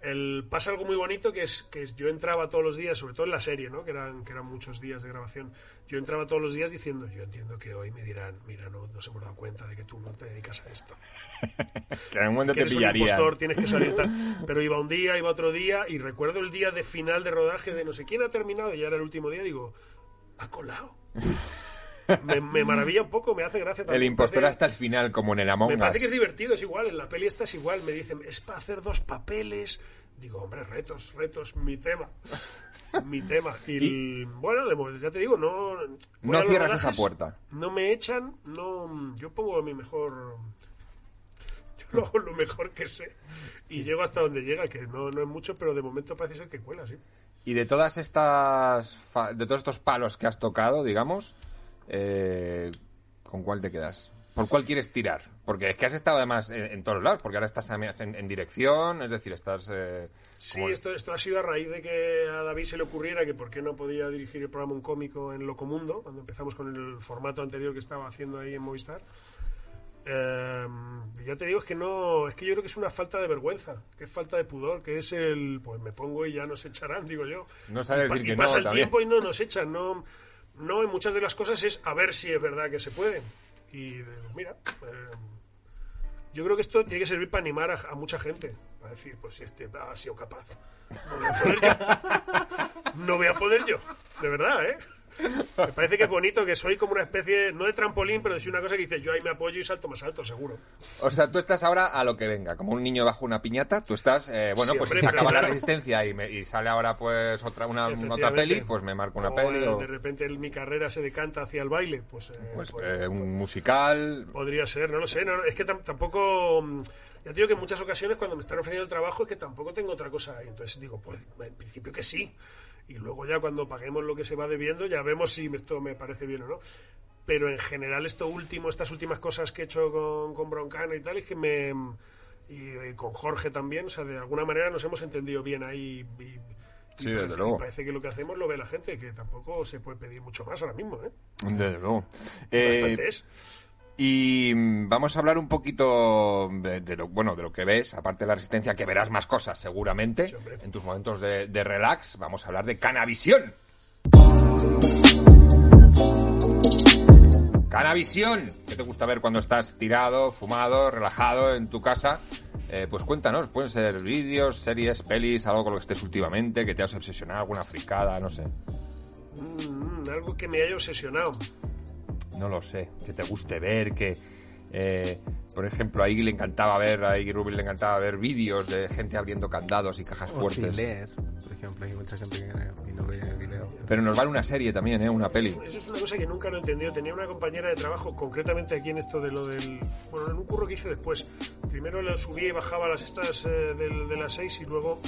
El, pasa algo muy bonito que es que yo entraba todos los días, sobre todo en la serie, ¿no? que, eran, que eran muchos días de grabación. Yo entraba todos los días diciendo, yo entiendo que hoy me dirán, mira, no nos hemos dado cuenta de que tú no te dedicas a esto. Que en un momento Que te impostor, tienes que salir tal. Pero iba un día, iba otro día, y recuerdo el día de final de rodaje de no sé quién ha terminado, y ya era el último día, digo, ha colado. Me, me maravilla un poco, me hace gracia El también. impostor Parece- hasta el final, como en el Among Me Us. parece que es divertido, es igual, en la peli esta es igual, me dicen, es para hacer dos papeles. Digo, hombre, retos, retos, mi tema. mi tema. Y, el- bueno, ya te digo, no... No cierras esa puerta. No me echan, no... Yo pongo mi mejor... Yo lo hago lo mejor que sé. Y llego hasta donde llega, que no, no es mucho, pero de momento parece ser que cuela, sí. Y de todas estas, de todos estos palos que has tocado, digamos, eh, ¿con cuál te quedas? ¿Por cuál quieres tirar? Porque es que has estado además en, en todos lados, porque ahora estás en, en dirección, es decir, estás... eh, Sí, esto, esto ha sido a raíz de que a David se le ocurriera que por qué no podía dirigir el programa Un Cómico en Locomundo, cuando empezamos con el formato anterior que estaba haciendo ahí en Movistar. Eh, ya te digo, es que no, es que yo creo que es una falta de vergüenza, que es falta de pudor, que es el, pues me pongo y ya nos echarán, digo yo. No sabes Y decir y que pasa no el también. tiempo y no nos echan, no, no, en muchas de las cosas es a ver si es verdad que se puede. Y digo, mira, eh, yo creo que esto tiene que servir para animar a, a mucha gente. A decir, pues si este ha sido capaz, no voy a poder yo. No voy a poder yo. De verdad, ¿eh? Me parece que es bonito que soy como una especie, no de trampolín, pero de una cosa que dices, yo ahí me apoyo y salto más alto, seguro. O sea, tú estás ahora a lo que venga, como un niño bajo una piñata, tú estás, eh, bueno, Sí, pues hombre, si se acaba la claro. resistencia y, me- y sale ahora pues otra una otra peli, pues me marco una O, peli o De repente mi carrera se decanta hacia el baile, pues... eh, pues pues, eh, un musical. Podría ser, no lo sé. no, no, es que tam- tampoco. mm, Ya te digo que en muchas ocasiones cuando me están ofreciendo el trabajo es que tampoco tengo otra cosa. Y entonces digo, pues en principio que sí. Y luego ya cuando paguemos lo que se va debiendo ya vemos si esto me parece bien o no. Pero en general esto último, estas últimas cosas que he hecho con, con Broncano y tal, es que me... Y, y con Jorge también, o sea, de alguna manera nos hemos entendido bien ahí. Y, y Sí, parece, desde luego. parece que lo que hacemos lo ve la gente, que tampoco se puede pedir mucho más ahora mismo, ¿eh? Desde luego. Eh, Bastante es. Y mm, vamos a hablar un poquito de, de lo bueno de lo que ves, aparte de la resistencia, que verás más cosas seguramente Sí, en tus momentos de, de relax. Vamos a hablar de Canavisión. Canavisión, ¿qué te gusta ver cuando estás tirado, fumado, relajado en tu casa? Eh, pues cuéntanos, pueden ser vídeos, series, pelis, algo con lo que estés últimamente, que te has obsesionado, alguna fricada, no sé. Mm, algo que me haya obsesionado. No lo sé, que te guste ver, que... eh, por ejemplo, a Iggy le encantaba ver, a Iggy Rubin le encantaba ver vídeos de gente abriendo candados y cajas O fuertes. por ejemplo, hay mucha gente que y no ve video. Pero nos vale una serie también, ¿eh? Una peli. Eso es una cosa que nunca lo he entendido. Tenía una compañera de trabajo, concretamente aquí en esto de lo del. Bueno, en un curro que hice después. Primero subía y bajaba las estas eh, del- de las 6 y luego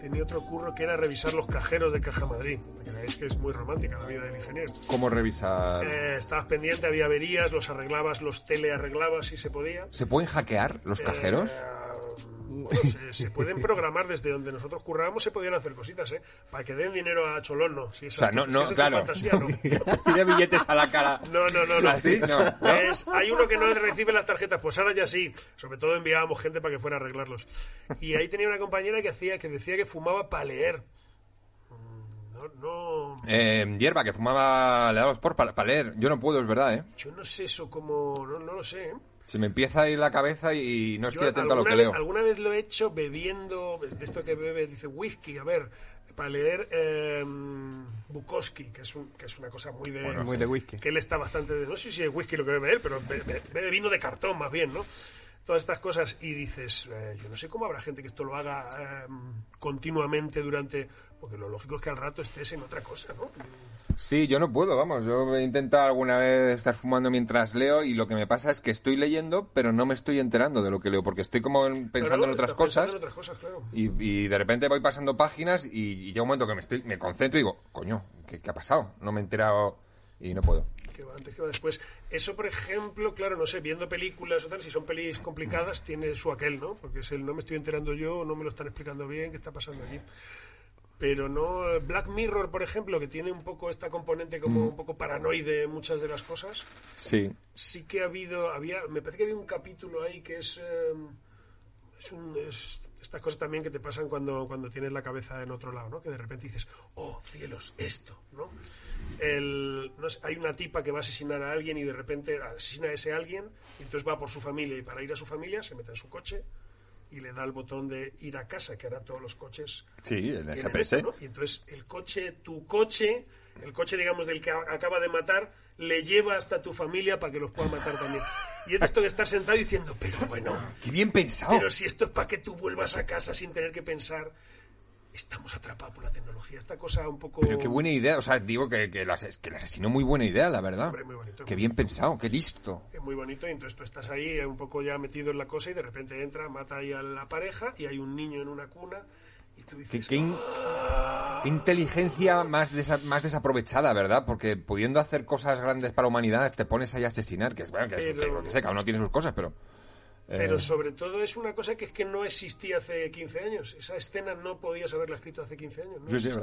tenía otro curro que era revisar los cajeros de Caja Madrid. Para que veáis que es muy romántica la vida del ingeniero. ¿Cómo revisar? Eh, estabas pendiente, había averías, los arreglabas, los telearreglabas si se podía. ¿Se pueden hackear los cajeros? Eh, bueno, se, se pueden programar desde donde nosotros currábamos, se podían hacer cositas, ¿eh? Para que den dinero a Cholón, no. Si O esa sea, es no, no, si claro. fantasía, no. Tiene billetes a la cara. No, no, no, no. ¿Así? No, ¿no? Es- hay uno que no recibe las tarjetas, pues ahora ya sí. Sobre todo enviábamos gente para que fuera a arreglarlos. Y ahí tenía una compañera que hacía, que decía que fumaba para leer. Mm, No, no, Eh, hierba, que fumaba, le daba por para leer. Yo no puedo, es verdad, ¿eh? yo no sé eso como, no, no lo sé. ¿eh? Se me empieza a ir la cabeza y no Yo estoy atento a lo que vez- leo. Alguna vez lo he hecho bebiendo, de esto que bebe, dice whisky, a ver, para leer eh, Bukowski, que es, un- que es una cosa muy de... Muy de whisky. que él está bastante de, no sé si es whisky lo que bebe él, pero be- be- bebe, vino de cartón más bien, ¿no? todas estas cosas y dices, eh, yo no sé cómo habrá gente que esto lo haga eh, continuamente durante... Porque lo lógico es que al rato estés en otra cosa, ¿no? Sí, yo no puedo, vamos. Yo he intentado alguna vez estar fumando mientras leo y lo que me pasa es que estoy leyendo, pero no me estoy enterando de lo que leo, porque estoy como en- pensando en otras pensando cosas. en otras cosas, claro. Y, y de repente voy pasando páginas y, y llega un momento que me, estoy, me concentro y digo, coño, ¿qué, qué ha pasado? No me he enterado y no puedo. que va antes, que va después. Eso, por ejemplo, claro, no sé, viendo películas o tal, si son pelis complicadas, tiene su aquel, ¿no? Porque es el no me estoy enterando yo, no me lo están explicando bien, ¿qué está pasando allí? Pero no, Black Mirror, por ejemplo, que tiene un poco esta componente como un poco paranoide en muchas de las cosas, Sí. sí que ha habido, había, me parece que había un capítulo ahí que es, eh, es, un, es estas cosas también que te pasan cuando, cuando tienes la cabeza en otro lado, ¿no? Que de repente dices, oh, cielos, esto, ¿no? El, no sé, hay una tipa que va a asesinar a alguien y de repente asesina a ese alguien y entonces va por su familia y para ir a su familia se mete en su coche y le da el botón de ir a casa, que ahora todos los coches Sí, el GPS. esto, ¿no? Y entonces el coche, tu coche, el coche, digamos, del que acaba de matar, le lleva hasta tu familia para que los pueda matar también. Y es esto de estar sentado diciendo, pero bueno, ¡Qué bien pensado! pero si esto es para que tú vuelvas a casa sin tener que pensar, estamos atrapados por la tecnología. Esta cosa un poco... Pero qué buena idea, o sea, digo que, que, el, ases- que el asesino muy buena idea, la verdad. Hombre, muy bonito, qué muy bien pensado, qué listo. Es muy bonito y entonces tú estás ahí eh, un poco ya metido en la cosa y de repente entra, mata ahí a la pareja y hay un niño en una cuna y tú Qué, dices... qué in- qué inteligencia más, desa- más desaprovechada, ¿verdad? Porque pudiendo hacer cosas grandes para la humanidad, te pones ahí a asesinar, que es bueno, que, es- Pero- que lo que sé, cada uno tiene sus cosas, pero... eh, Pero sobre todo es una cosa que es que no existía hace 15 años. Esa escena no podías haberla escrito hace 15 años. No Sí, eso.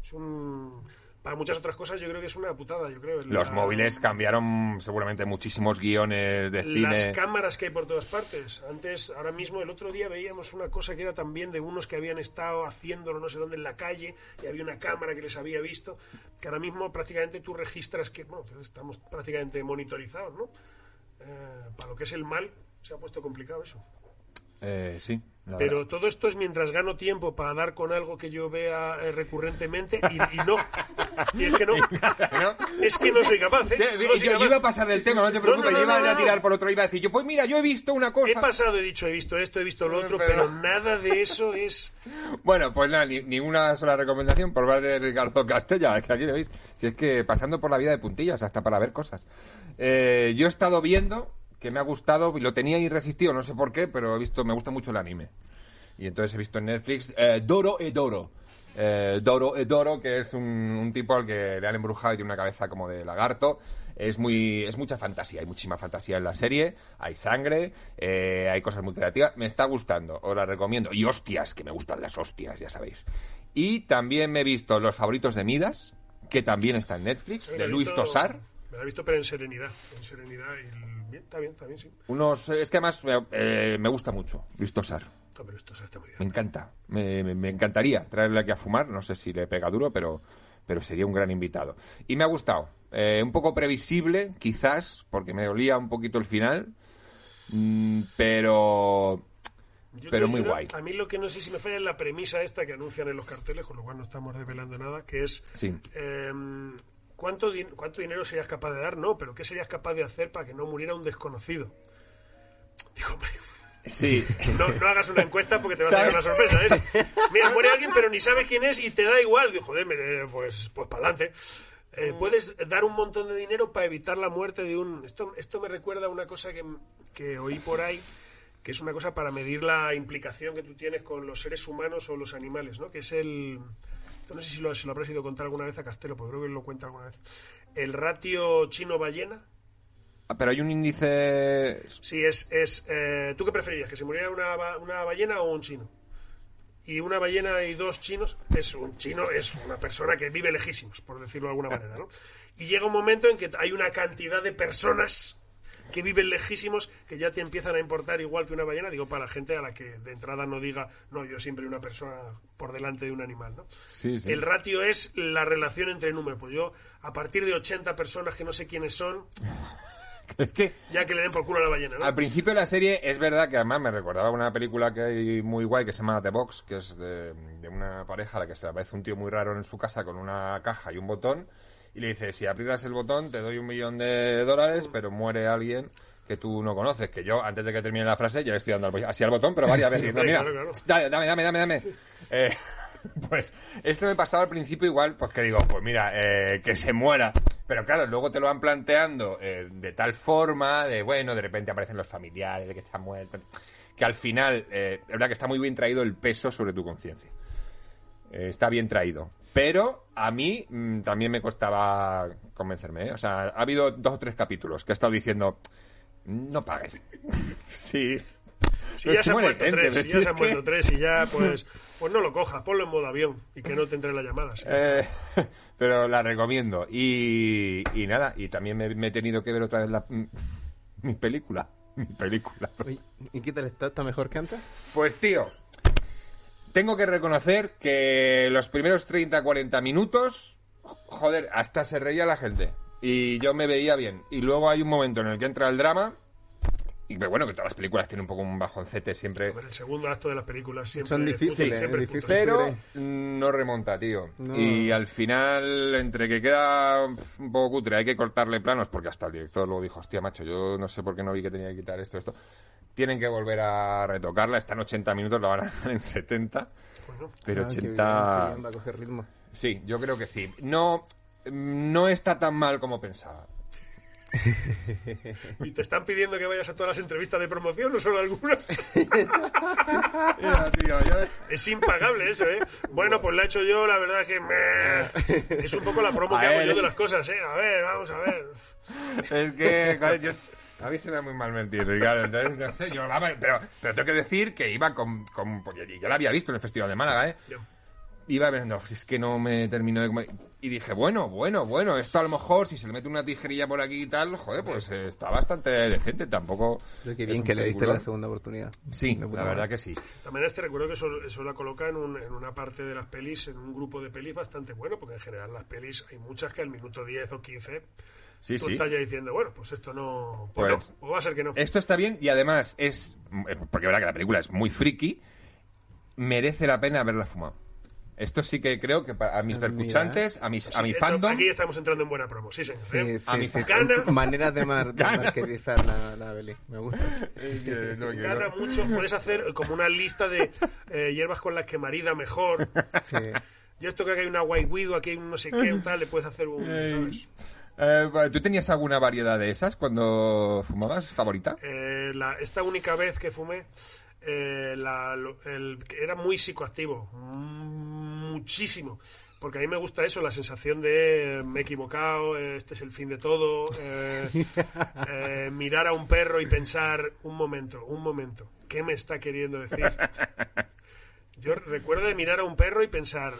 Es un... Para muchas otras cosas yo creo que es una putada, yo creo. Los La- móviles cambiaron seguramente muchísimos guiones de Las cine. cámaras que hay por todas partes. Antes, ahora mismo, el otro día veíamos una cosa que era también de unos que habían estado haciéndolo no sé dónde en la calle y había una cámara que les había visto. Que ahora mismo prácticamente tú registras que, bueno, estamos prácticamente monitorizados, ¿no? Eh, para lo que es el mal, se ha puesto complicado eso. Eh, sí. Pero verdad. todo esto es mientras gano tiempo para dar con algo que yo vea eh, recurrentemente y, y no. Y es que no. Es que no soy capaz, ¿eh? No yo, soy yo capaz. iba a pasar del tema, no te preocupes, no, yo iba a tirar por otro, iba a decir, yo pues mira, yo he visto una cosa. He pasado, he dicho, he visto esto, he visto lo otro, Pero- pero nada de eso es. Bueno, pues nada, ni, ni una sola recomendación por parte de Ricardo Castella, es que aquí lo veis. Si es que pasando por la vida de puntillas, hasta para ver cosas. Eh, yo he estado viendo, que me ha gustado, y lo tenía irresistido, no sé por qué, pero he visto, me gusta mucho el anime. Y entonces he visto en Netflix eh, Doro Edoro. Eh, Doro Edoro, que es un, un tipo al que le han embrujado y tiene una cabeza como de lagarto. Es muy es mucha fantasía, hay muchísima fantasía en la serie. Hay sangre, eh, hay cosas muy creativas. Me está gustando, os la recomiendo. Y hostias, que me gustan las hostias, ya sabéis. Y también me he visto Los favoritos de Midas, que también está en Netflix, Me de Luis visto- Tosar. Me la he visto, pero en serenidad. En serenidad y. Bien, está bien, está bien, sí. Unos, es que además eh, eh, me gusta mucho Luis Tosar. No, pero esto está muy bien. Me encanta. Me, me- me encantaría traerle aquí a fumar. No sé si le pega duro, pero, pero sería un gran invitado. Y me ha gustado. Eh, un poco previsible, quizás, porque me dolía un poquito el final. Mm, pero. Yo Pero muy guay. A mí lo que no sé si me falla es la premisa esta que anuncian en los carteles, con lo cual no estamos revelando nada, que es. Sí. em, ¿cuánto, din- ¿Cuánto dinero serías capaz de dar? No, pero ¿qué serías capaz de hacer para que no muriera un desconocido? Digo, hombre, Sí. no, no hagas una encuesta porque te va a salir una sorpresa. Es, mira, muere alguien pero ni sabes quién es y te da igual. Digo, joder, me- pues, pues para adelante. puedes dar un montón de dinero para evitar la muerte de un... Esto, esto me recuerda a una cosa que, que oí por ahí, que es una cosa para medir la implicación que tú tienes con los seres humanos o los animales, ¿no? Que es el... Esto no sé si lo, se lo habrás ido contar alguna vez a Castelo, porque creo que lo cuenta alguna vez. El ratio chino-ballena. Ah, Pero hay un índice. Sí, es... es eh, ¿Tú qué preferirías? ¿Que se muriera una, una ballena o un chino? Y una ballena y dos chinos, es un chino, es una persona que vive lejísimos, por decirlo de alguna manera, ¿no? Y llega un momento en que hay una cantidad de personas que viven lejísimos que ya te empiezan a importar igual que una ballena, digo, para la gente a la que de entrada no diga, no, yo siempre una persona por delante de un animal, ¿no? Sí, sí. El ratio es la relación entre números. Pues yo, a partir de 80 personas que no sé quiénes son, Es que. ya que le den por culo a la ballena, ¿no? Al principio de la serie es verdad que además me recordaba una película que hay muy guay que se llama The Box, que es de, de una pareja a la que se aparece un tío muy raro en su casa con una caja y un botón y le dice, si aprietas el botón te doy un millón de dólares, pero muere alguien que tú no conoces, que yo antes de que termine la frase ya le estoy dando al- así al botón, pero varias veces. hombre, Mira, claro, claro. Dale, dame, dame, dame, dame. Eh, pues esto me pasaba al principio igual, pues que digo, pues mira, eh, que se muera. Pero claro, luego te lo van planteando eh, de tal forma, de bueno, de repente aparecen los familiares, de que se ha muerto, que al final, es verdad que está muy bien traído el peso sobre tu conciencia. Está bien traído. Pero a mí mm, también me costaba convencerme. ¿eh? O sea, ha habido dos o tres capítulos que he estado diciendo, no pagues. sí. Si Pero ya se han muerto gente, tres, si ya se han que- muerto tres y ya, pues, pues no lo cojas, ponlo en modo avión y que no te entre la llamada. sí. Eh, pero la recomiendo. Y, y nada, y también me, me he tenido que ver otra vez la, mm, mi película. Mi película. Oye, ¿Y qué tal está? ¿Está mejor que antes? Pues tío, tengo que reconocer que los primeros 30-40 minutos, joder, hasta se reía la gente. Y yo me veía bien. Y luego hay un momento en el que entra el drama. Y bueno, que todas las películas tienen un poco un bajoncete siempre. Ver, el segundo acto de las películas siempre Son es difíciles, difícil. Pero no remonta, tío. No. Y al final, entre que queda un poco cutre, hay que cortarle planos, porque hasta el director luego dijo, hostia, macho, yo no sé por qué no vi que tenía que quitar esto, esto. Tienen que volver a retocarla, está en 80 minutos, la van a dar en 70. Bueno, Pero Ah, qué 80... bien, qué bien, va a coger ritmo. Sí, yo creo que sí. No, no está tan mal como pensaba. ¿Y te están pidiendo que vayas a todas las entrevistas de promoción o solo algunas? Es impagable eso, ¿eh? Bueno, pues la he hecho yo, la verdad que me... Es un poco la promo que hago yo de las cosas, ¿eh? A ver, vamos a ver. Es que, joder, yo- a mí se me da muy mal mentir, Ricardo. Entonces, no sé, yo, pero, pero tengo que decir que iba con, con porque yo la había visto en el Festival de Málaga, ¿eh? Iba viendo, si es que no me terminó de comer. Y dije, bueno, bueno, bueno, esto a lo mejor, si se le mete una tijerilla por aquí y tal, joder, pues eh, está bastante decente, tampoco. Pero qué es bien que le diste la segunda oportunidad. Sí, la verdad madre. que sí. También este recuerdo que eso, eso la coloca en, un- en una parte de las pelis, en un grupo de pelis bastante bueno, porque en general las pelis hay muchas que al minuto 10 o 15 Sí, tú sí. estás ya diciendo, bueno, pues esto no... Pues, Pues- no, o va a ser que no. Esto está bien y además es. eh, Porque es verdad que la película es muy friki. Merece la pena haberla fumado. Esto sí que creo que para, a mis Mira. percuchantes, a, mis, a mi Esto- fandom. Aquí estamos entrando en buena promo, sí, señor. Sí, ¿eh? A mi sí, sí. gana. Maneras de, mar, de Gana. marketizar la, la. Me gusta. Gana mucho, puedes hacer como una lista de eh, hierbas con las que marida mejor. Sí. Yo esto creo que hay una White Widow, aquí hay un no sé qué, un tal, le puedes hacer un... ¿sabes? Eh, vale, ¿Tú tenías alguna variedad de esas cuando fumabas favorita? Eh, la- esta única vez que fumé, eh, la- el- era muy psicoactivo, muchísimo. Porque a mí me gusta eso, la sensación de eh, me he equivocado, eh, este es el fin de todo, eh, eh, mirar a un perro y pensar, un momento, un momento, ¿qué me está queriendo decir? Yo recuerdo de mirar a un perro y pensar,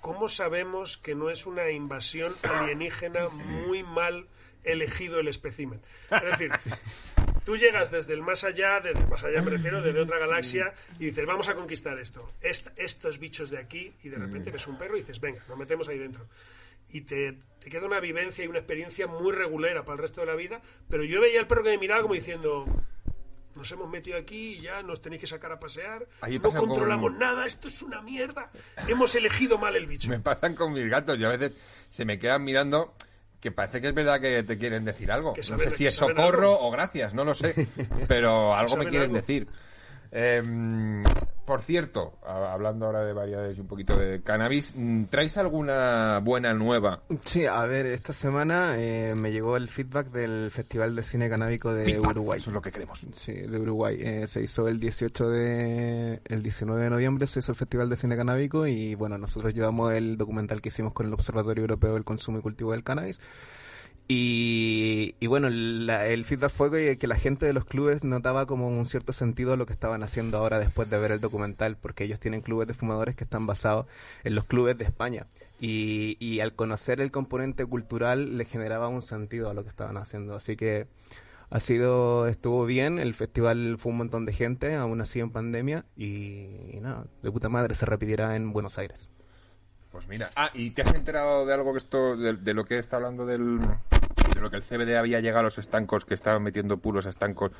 ¿cómo sabemos que no es una invasión alienígena muy mal elegido el espécimen? Es decir, tú llegas desde el más allá, desde el más allá me refiero, desde otra galaxia, y dices, vamos a conquistar esto, Est- estos bichos de aquí, y de repente ves un perro y dices, venga, nos metemos ahí dentro. Y te, te queda una vivencia y una experiencia muy regulera para el resto de la vida, pero yo veía al perro que me miraba como diciendo, nos hemos metido aquí y ya nos tenéis que sacar a pasear, Ahí no con- controlamos nada, esto es una mierda, hemos elegido mal el bicho. Me pasan con mis gatos y a veces se me quedan mirando que parece que es verdad que te quieren decir algo. Que no sé si es socorro o gracias, no lo sé. Pero algo me quieren algo. decir. Em, por cierto, hablando ahora de variedades y un poquito de cannabis, mm, ¿traes alguna buena nueva? Sí, a ver, esta semana eh, me llegó el feedback del Festival de Cine Canábico de Feedback, Uruguay. Eso es lo que queremos. Sí, de Uruguay. Eh, se hizo el 18 de... El 19 de noviembre se hizo el Festival de Cine Canábico y bueno, nosotros llevamos el documental que hicimos con el Observatorio Europeo del Consumo y Cultivo del Cannabis. Y, y bueno, la- el feedback fue que, que la gente de los clubes notaba como un cierto sentido lo que estaban haciendo ahora después de ver el documental, porque ellos tienen clubes de fumadores que están basados en los clubes de España. Y, y al conocer el componente cultural les generaba un sentido a lo que estaban haciendo. Así que ha sido, estuvo bien, el festival fue un montón de gente, aún así en pandemia, y, y nada, de puta madre se repitiera en Buenos Aires. Pues mira. Ah, ¿y te has enterado de algo que esto, de, lo que está hablando del, de lo que el CBD había llegado a los estancos, que estaban metiendo puros estancos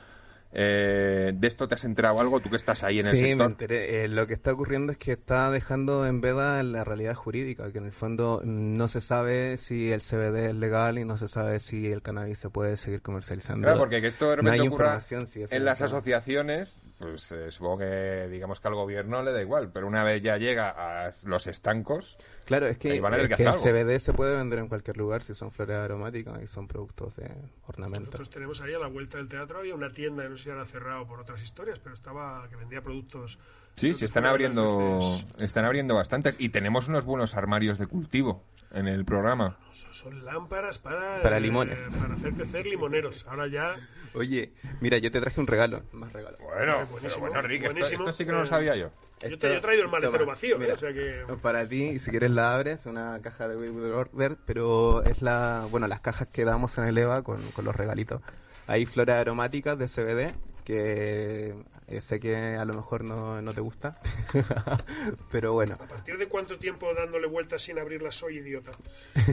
Eh, ¿De esto te has enterado algo? ¿Tú que estás ahí en el sí, me sector? enteré. Eh, lo que está ocurriendo es que está dejando en veda la realidad jurídica, que en el fondo no se sabe si el CBD es legal y no se sabe si el cannabis se puede seguir comercializando. Claro, porque que esto de no repente hay ocurra si en las asociaciones, pues eh, supongo que digamos que al gobierno le da igual, pero una vez ya llega a los estancos, Claro, es que, Ahí van a tener es que que hacer el. CBD se puede vender en cualquier lugar si son flores aromáticas y son productos de ornamento. Nosotros tenemos ahí a la vuelta del teatro, había una tienda, no sé si ahora cerrado por otras historias, pero estaba que vendía productos. sí, que están abriendo, están abriendo bastantes y tenemos unos buenos armarios de cultivo en el programa. Son, son lámparas para, Para eh, limones. para hacer crecer limoneros. Ahora ya. Oye, mira, yo te traje un regalo, más regalo. Bueno, buenísimo, bueno, Rick, esto, buenísimo. esto sí que no lo Eh, sabía yo. Yo te, he traído el maletero vacío, ¿eh? mira. o sea que. Para ti, si quieres la abres, una caja de Baby Order, pero es la, bueno, las cajas que damos en el EVA con, con los regalitos. Hay flores aromáticas de CBD, que eh, sé que a lo mejor no, no te gusta, pero bueno, ¿A partir de cuánto tiempo dándole vueltas sin abrirla soy idiota? Pero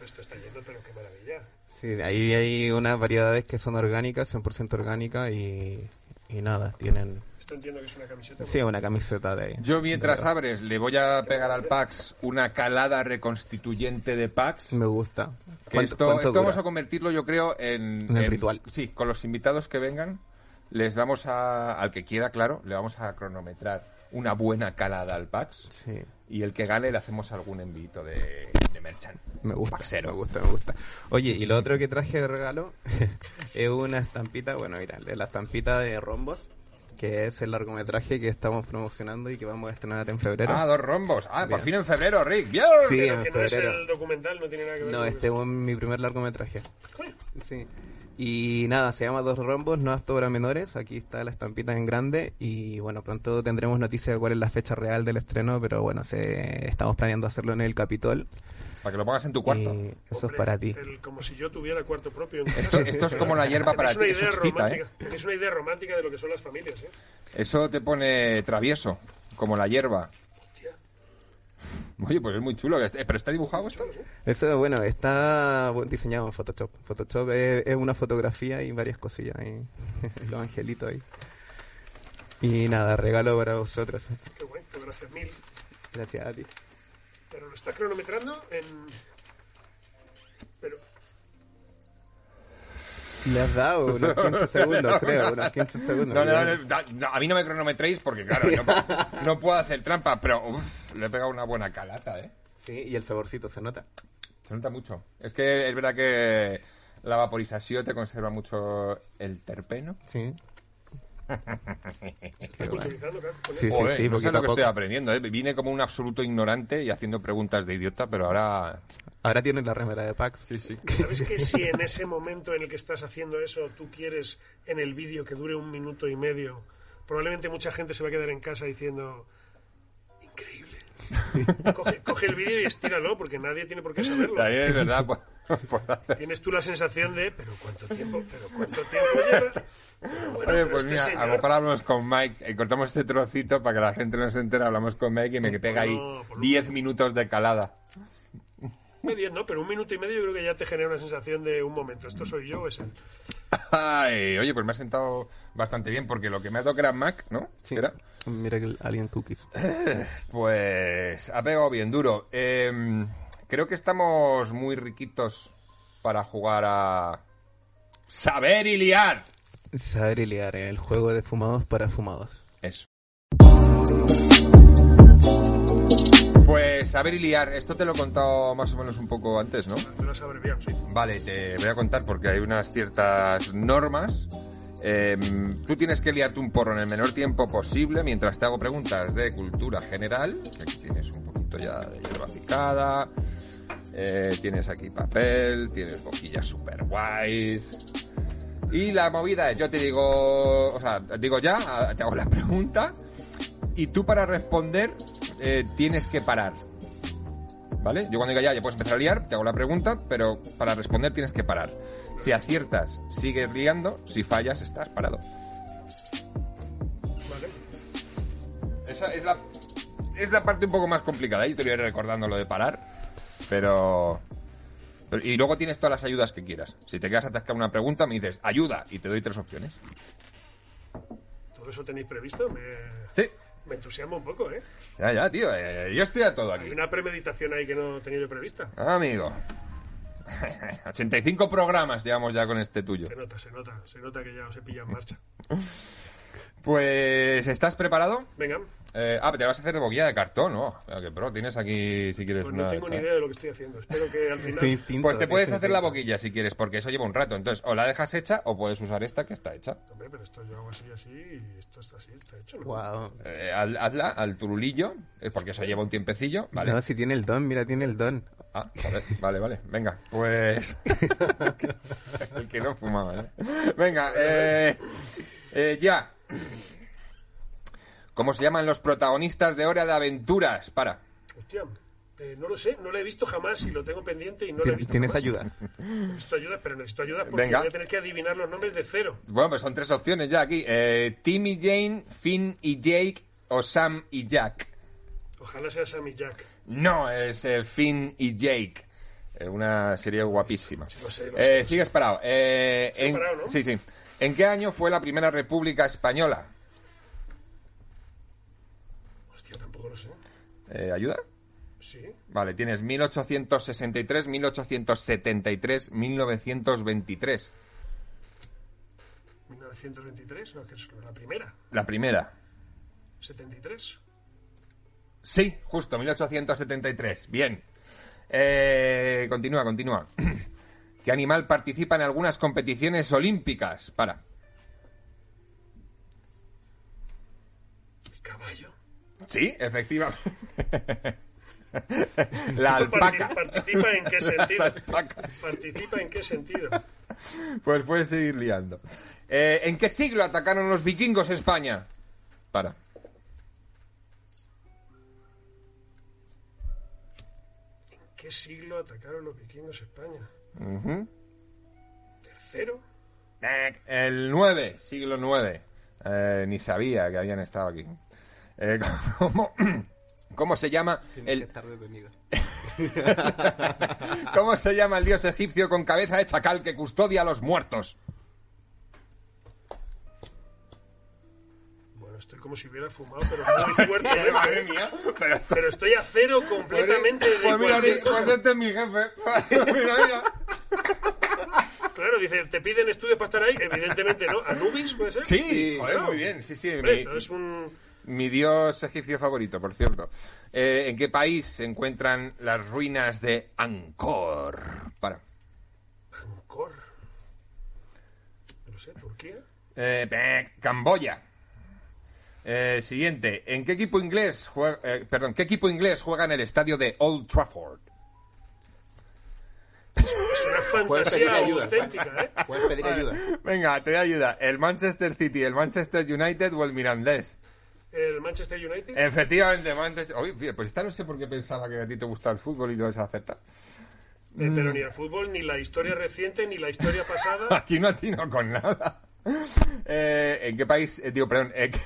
esto está yendo, pero qué maravilla. sí, ahí hay unas variedades que son orgánicas, 100% orgánicas y, y nada, tienen, Esto entiendo que es una camiseta. sí, una camiseta de ahí. Yo mientras abres le voy a pegar al Pax una calada reconstituyente de Pax. Me gusta. Que ¿Cuánto- esto, cuánto esto vamos a convertirlo, yo creo, en, En el ritual. Sí, con los invitados que vengan, les vamos a, al que quiera, claro, le vamos a cronometrar una buena calada al Pax. Sí. Y el que gane le hacemos algún envito de, de merchan. Me gusta, Paxero. me gusta, me gusta. Oye, y lo otro que traje de regalo es una estampita, bueno, mira, la estampita de Rombos, que es el largometraje que estamos promocionando y que vamos a estrenar en febrero. Ah, dos rombos. Ah, por fin en febrero, Rick. ¡Bien! Sí, Pero en que no es febrero. el documental, no tiene nada que ver No, con este es mi primer largometraje. Sí. Y nada, se llama Dos Rombos, no hasta obras menores. Aquí está la estampita en grande. Y bueno, pronto tendremos noticia de cuál es la fecha real del estreno. Pero bueno, se, estamos planeando hacerlo en el Capitol. Para que lo pongas en tu cuarto. Y eso es para ti. el- como si yo tuviera cuarto propio. Esto, es como la hierba para ti. una Eso idea excita, ¿eh? romántica. Tenéis una idea romántica de lo que son las familias, ¿eh? Eso te pone travieso, como la hierba. Oye, pues es muy chulo. ¿Pero está dibujado esto? Eso, bueno, está diseñado en Photoshop. Photoshop es, es una fotografía y varias cosillas ahí. Los angelitos ahí. Y nada, regalo para vosotros. Qué bueno, gracias mil. Gracias a ti. Pero lo está cronometrando en. Pero. Le has dado unos 15 segundos, creo. Unos 15 segundos. No, no, no, a mí no me cronometréis porque, claro, no, no puedo hacer trampa, pero uf, le he pegado una buena calata, ¿eh? Sí, y el saborcito se nota. Se nota mucho. Es que es verdad que la vaporización te conserva mucho el terpeno. Sí. Sí, sí, sí, no sé lo que estoy aprendiendo, ¿eh? Vine como un absoluto ignorante y haciendo preguntas de idiota, pero ahora... Ahora tienes la remera de Pax. Sí, sí. ¿Sabes que si en ese momento en el que estás haciendo eso tú quieres en el vídeo que dure un minuto y medio, probablemente mucha gente se va a quedar en casa diciendo, increíble. Coge, coge el vídeo y estíralo porque nadie tiene por qué saberlo. También es verdad, hacer- Tienes tú la sensación de, pero cuánto tiempo, pero cuánto tiempo lleva. Pero bueno, Oye, pues este mira, a señor- lo mejor hablamos con Mike y cortamos este trocito para que la gente no se entere, hablamos con Mike y me pega ahí No, por lo 10 minutos de calada. Medio, no, pero un minuto y medio yo creo que ya te genera una sensación de un momento. Esto soy yo, es él. Ay, oye, pues me ha sentado bastante bien porque lo que me ha tocado era Mac, ¿no? Sí. Era, Mira que el Alien Cookies. pues ha pegado bien duro. Eh, creo que estamos muy riquitos para jugar a saber y liar. Saber y liar, el juego de fumados para fumados. Eso. Pues saber y liar, esto te lo he contado más o menos un poco antes, ¿no? Lo sí. Vale, te voy a contar porque hay unas ciertas normas. Eh, tú tienes que liarte un porro en el menor tiempo posible mientras te hago preguntas de cultura general. que Aquí tienes un poquito ya de hierba picada. Eh, tienes aquí papel, tienes boquillas super guays. Y la movida es, yo te digo, o sea, digo ya, te hago la pregunta y tú para responder eh, tienes que parar. ¿Vale? Yo cuando diga ya, ya puedes empezar a liar, te hago la pregunta, pero para responder tienes que parar. Si aciertas, sigues liando, si fallas, estás parado. Vale. Esa es la, es la parte un poco más complicada. Yo te voy a ir recordando lo de parar, pero... Pero- y luego tienes todas las ayudas que quieras. Si te quedas atascado una pregunta, me dices ayuda y te doy tres opciones. ¿Todo eso tenéis previsto? Me, Sí. me entusiasma un poco, ¿eh? Ya, ya, tío. eh, yo estoy a todo Hay aquí. una premeditación ahí que no he tenido prevista. Amigo. 85 programas llevamos ya con este tuyo. Se nota, se nota, se nota que ya os he pillado en marcha. Pues, ¿estás preparado? Venga, Eh, ah, te vas a hacer de boquilla de cartón, ¿no? Que pro, tienes aquí, si quieres, pues una... no tengo ni idea de lo que estoy haciendo. Espero que al final... instinto, Pues te puedes hacer la boquilla si quieres, porque eso lleva un rato. Entonces, o la dejas hecha o puedes usar esta que está hecha. Hombre, pero esto yo hago así, así, y esto está así, está hecho, ¿no? Wow. Eh, haz- hazla al turulillo, eh, porque eso lleva un tiempecillo, ¿vale? No, si tiene el don, mira, tiene el don. Ah, joder, vale, vale. Venga, pues... el que no fumaba, ¿eh? Venga, eh, eh, ya. ¿Cómo se llaman los protagonistas de Hora de Aventuras? Para. Hostia, eh, no lo sé, no lo he visto jamás y lo tengo pendiente y no lo he visto ¿Tienes jamás. ayuda? Necesito ayuda, pero necesito ayuda porque Venga. voy a tener que adivinar los nombres de cero. Bueno, pues son tres opciones ya aquí. Eh, Tim y Jane, Finn y Jake o Sam y Jack. Ojalá sea Sammy Jack. No, es eh, Finn y Jake. Eh, una serie guapísima. Lo sé, lo Eh, sé, lo sé. sigues parado. Eh, Sigo en- parado, ¿no? Sí, sí. ¿En qué año fue la primera República Española? Hostia, tampoco lo sé. Eh, ¿Ayuda? Sí, Vale, tienes 1863, 1873, 1923. 1923, no, que es la primera. La primera. 73. Sí, justo, 1873. Bien. Eh, continúa, continúa. ¿Qué animal participa en algunas competiciones olímpicas? Para. El caballo. Sí, efectivamente. La alpaca. Parti- ¿Participa en qué sentido? ¿Participa en qué sentido? Pues puedes seguir liando. Eh, ¿En qué siglo atacaron los vikingos España? Para. ¿En qué siglo atacaron los vikingos España? ¿Tercero? Eh, El 9, siglo 9. Eh, ni sabía que habían estado aquí. Eh, ¿cómo, cómo se llama el cómo se llama el dios egipcio con cabeza de chacal que custodia a los muertos? Bueno, estoy como si hubiera fumado, pero muy fuerte. Madre mía, pero esto- Pero estoy a cero completamente de Pues mira, pues este es mi jefe. Mira, mira. Claro, dice, ¿te piden estudios para estar ahí? Evidentemente no. ¿Anubis puede ser? Sí, joder, muy bien, sí, sí. Hombre, mi- un... Mi dios egipcio favorito, por cierto. Eh, ¿En qué país se encuentran las ruinas de Angkor? Para. Angkor. No sé, ¿Turquía? Eh, Camboya. Eh, siguiente. ¿En qué equipo inglés juega, eh, perdón, qué equipo inglés juega en el estadio de Old Trafford? Fantasía ayuda. auténtica, ¿eh? Puedes pedir ayuda. Venga, te doy ayuda. ¿El Manchester City, el Manchester United o el Mirandés? El Manchester United. Efectivamente, Manchester. Oye, pues esta no sé por qué pensaba que a ti te gusta el fútbol y lo vas a acertar. Eh, pero ni el fútbol, ni la historia reciente, ni la historia pasada. Aquí no atino con nada. Eh, ¿En qué país, eh, digo, perdón, ¿en qué,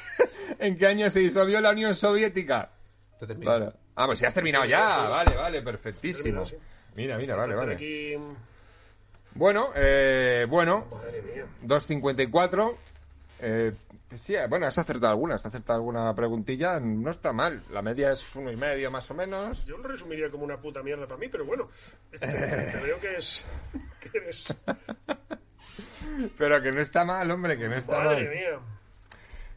en qué año se disolvió la Unión Soviética? Te termino. Vale. Ah, pues ya has terminado ya. Vale, vale, perfectísimo. Terminado, sí. Mira, mira, vale, vale. aquí... Bueno, eh, bueno, Madre mía. 2.54. Eh, sí, bueno, has acertado alguna, has acertado alguna preguntilla. No está mal. La media es uno y medio más o menos. Yo lo resumiría como una puta mierda para mí, pero bueno. Este, te veo que es... Que eres... Pero que no está mal, hombre, que no está Madre mal. mía.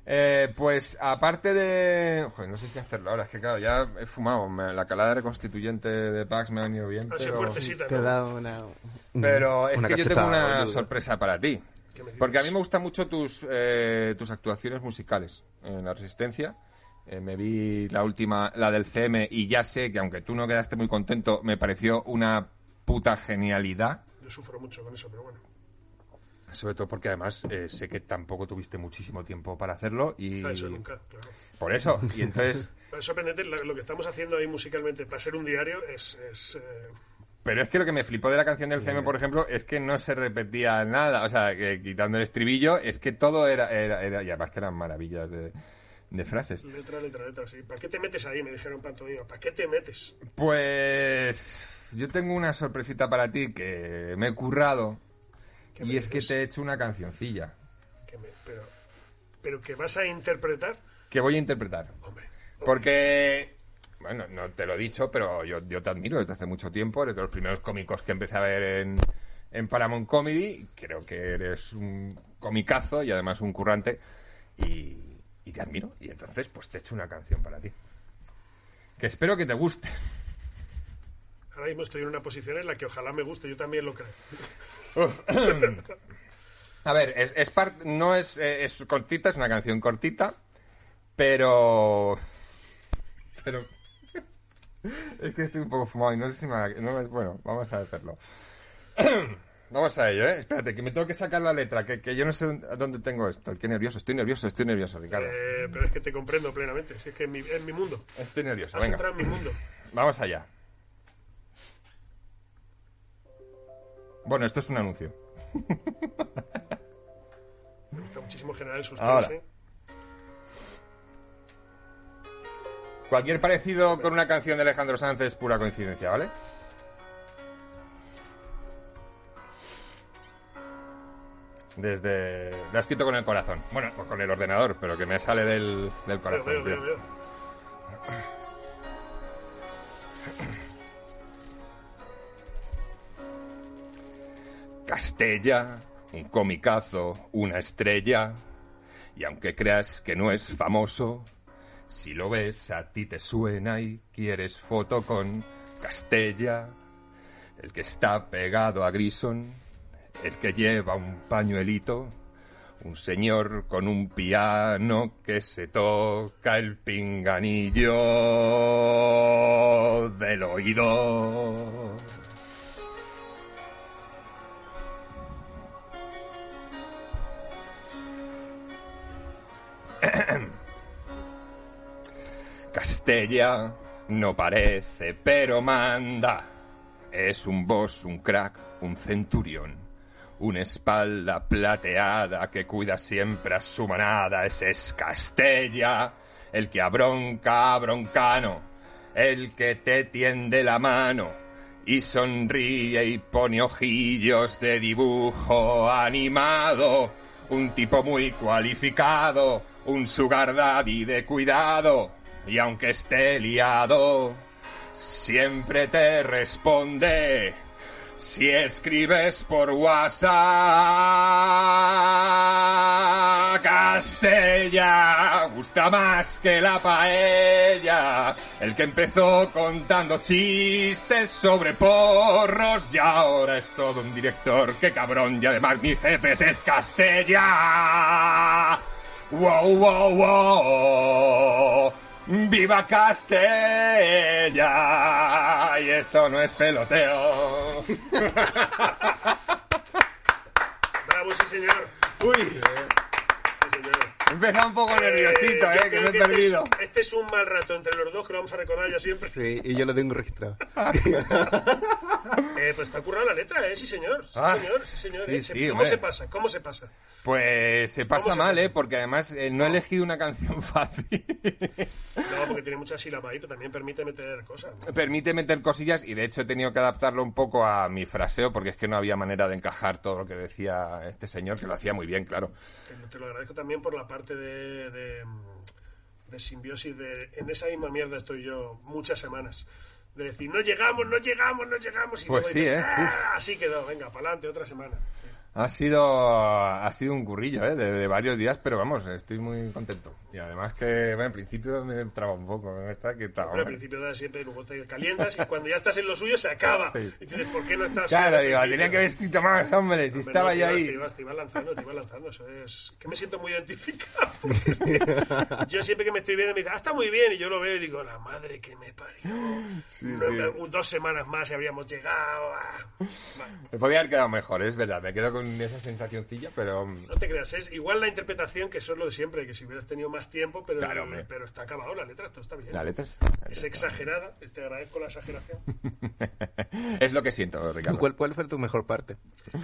Eh, pues aparte de... Joder, no sé si hacerlo ahora, es que claro, ya he fumado. me- la calada reconstituyente de Pax me ha venido bien. Pero... fuertecita, Te he ¿no? dado una. Pero es una que yo tengo una boludo. sorpresa para ti. Porque a mí me gustan mucho tus, eh, tus actuaciones musicales en La Resistencia. Eh, me vi la última, la del CM, y ya sé que aunque tú no quedaste muy contento, me pareció una puta genialidad. Yo sufro mucho con eso, pero bueno. Sobre todo porque además eh, sé que tampoco tuviste muchísimo tiempo para hacerlo y... Ah, Eso nunca, claro. Por eso, y entonces... Es sorprendente lo, lo que estamos haciendo ahí musicalmente para ser un diario es... es, eh, Pero es que lo que me flipó de la canción del CM, por ejemplo, es que no se repetía nada. O sea, que quitando el estribillo, es que todo era... era, era y además que eran maravillas de, de frases. letra, letra, letra, sí. ¿Para qué te metes ahí? Me dijeron pantomima. ¿Para qué te metes? Pues... yo tengo una sorpresita para ti que me he currado. ¿Qué me Y es que te he hecho una cancioncilla Que me- pero, pero que vas a interpretar, que voy a interpretar. hombre. Porque, bueno, no te lo he dicho, pero yo, yo te admiro desde hace mucho tiempo. Eres de los primeros cómicos que empecé a ver en, en Paramount Comedy. Creo que eres un comicazo y además un currante. Y, y te admiro. Y entonces, pues te he hecho una canción para ti. Que espero que te guste. Ahora mismo estoy en una posición en la que ojalá me guste, yo también lo creo. A ver, es, es part- no es, eh, es cortita, es una canción cortita, pero... Pero... Es que estoy un poco fumado y no sé si me... va- no bueno, vamos a hacerlo. Vamos a ello, ¿eh? Espérate, que me tengo que sacar la letra, que, que yo no sé dónde- tengo esto. Qué nervioso, estoy nervioso, estoy nervioso, Ricardo. Eh, pero es que te comprendo plenamente, si es que es mi, es mi mundo. Estoy nervioso, Has venga. en mi mundo. Vamos allá. Bueno, esto es un anuncio. Me gusta muchísimo generar el suspense. Cualquier parecido con una canción de Alejandro Sanz es pura coincidencia, ¿vale? Desde... La he escrito con el corazón. Bueno, con el ordenador, pero que me sale del, del corazón. veo, tío. veo, veo. Castella, un comicazo, una estrella. Y aunque creas que no es famoso, si lo ves a ti te suena y quieres foto con Castella, el que está pegado a Grison, el que lleva un pañuelito, un señor con un piano que se toca el pinganillo del oído. Castella no parece, pero manda. Es un boss, un crack, un centurión. Una espalda plateada que cuida siempre a su manada. Ese es Castella, el que abronca a broncano, el que te tiende la mano y sonríe y pone ojillos de dibujo animado. Un tipo muy cualificado, un sugar daddy de cuidado. Y aunque esté liado, siempre te responde. Si escribes por WhatsApp, Castella gusta más que la paella. El que empezó contando chistes sobre porros y ahora es todo un director. ¡Qué cabrón! Y además mi jefe es Castella. ¡Wow, wow, wow! ¡Viva Castella! Y esto no es peloteo. Bravo, sí, señor. Uy, Empezado un poco nerviosito, yo eh, que me he este es- perdido. Este es un mal rato entre los dos que lo vamos a recordar ya siempre. Sí, y yo lo tengo registrado. Eh, pues está currado la letra, ¿eh? Sí, señor. Sí, Ah, señor. Sí, señor. sí, eh. Se- sí, ¿Cómo hombre. se pasa? ¿Cómo se pasa? Pues se pasa se mal, pasa? ¿eh? Porque además eh, no he elegido una canción fácil. No, porque tiene mucha sílaba ahí, pero también permite meter cosas. ¿no? Permite meter cosillas y de hecho he tenido que adaptarlo un poco a mi fraseo porque es que no había manera de encajar todo lo que decía este señor, que lo hacía muy bien, claro. Te lo agradezco también por la parte de, de, de simbiosis. De, en esa misma mierda estoy yo muchas semanas. De decir, no llegamos, no llegamos, no llegamos. Y Pues luego sí, dices, ¿eh? "Ah, así quedó, venga, para adelante, otra semana. Ha sido, ha sido un currillo, ¿eh? De, de varios días, pero vamos, estoy muy contento. Y además que, bueno, en principio me traba un poco, ¿no? Está que traba. Pero al principio da siempre, luego te calientas y cuando ya estás en lo suyo se acaba. Sí. Y dices, ¿por qué no estás? Claro, digo, tenía que haber escrito más, hombre, si Hombre, estaba no, yo ahí. Te ibas, te ibas lanzando, te ibas lanzando. Eso es. Que me siento muy identificado. yo siempre que me estoy viendo me dice, ah, está muy bien. Y yo lo veo y digo, la madre que me parió. Sí, No, sí. no, Dos semanas más y habríamos llegado. ah. Me podía haber quedado mejor, es verdad, me quedo con esa sensacioncilla, pero... mm, No te creas, es igual la interpretación que eso es lo de siempre, que si hubieras tenido más tiempo, pero, Claro, pero está acabado la letra, esto está bien. La letra es... Es exagerada, te agradezco la exageración. es lo que siento, Ricardo. ¿Cuál, ¿Cuál fue tu mejor parte?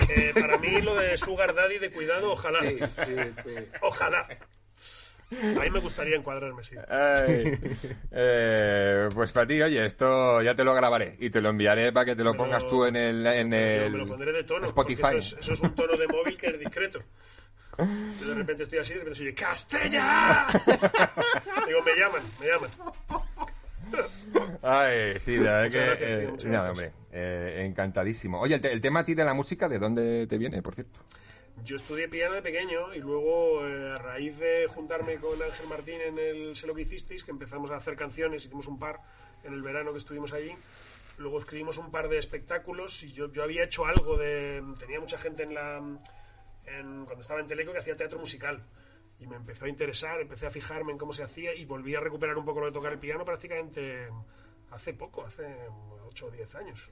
Eh, para mí lo de Sugar Daddy de cuidado, ojalá. sí, sí. Ojalá. A mí me gustaría encuadrarme, sí. Ay, eh, pues para ti, oye, esto ya te lo grabaré y te lo enviaré para que te lo Pero- pongas tú en el, en el me lo pondré de tono. porque Spotify. Eso es, eso es un tono de móvil que es discreto. Yo de repente estoy así, de repente se oye ¡Castella! Digo, me llaman, me llaman. Ay, sí, la verdad Muchas que... gracias, eh, tío, nada, hombre, eh, encantadísimo. Oye, el, el tema a ti de la música, ¿de dónde te viene, por cierto? Yo estudié piano de pequeño y luego, eh, a raíz de juntarme con Ángel Martín en el Sé lo que hicisteis, que empezamos a hacer canciones, hicimos un par en el verano que estuvimos allí, luego escribimos un par de espectáculos y yo, yo había hecho algo de... Tenía mucha gente en la... en- cuando estaba en Teleco que hacía teatro musical y me empezó a interesar, empecé a fijarme en cómo se hacía y volví a recuperar un poco lo de tocar el piano prácticamente hace poco, hace 8 o 10 años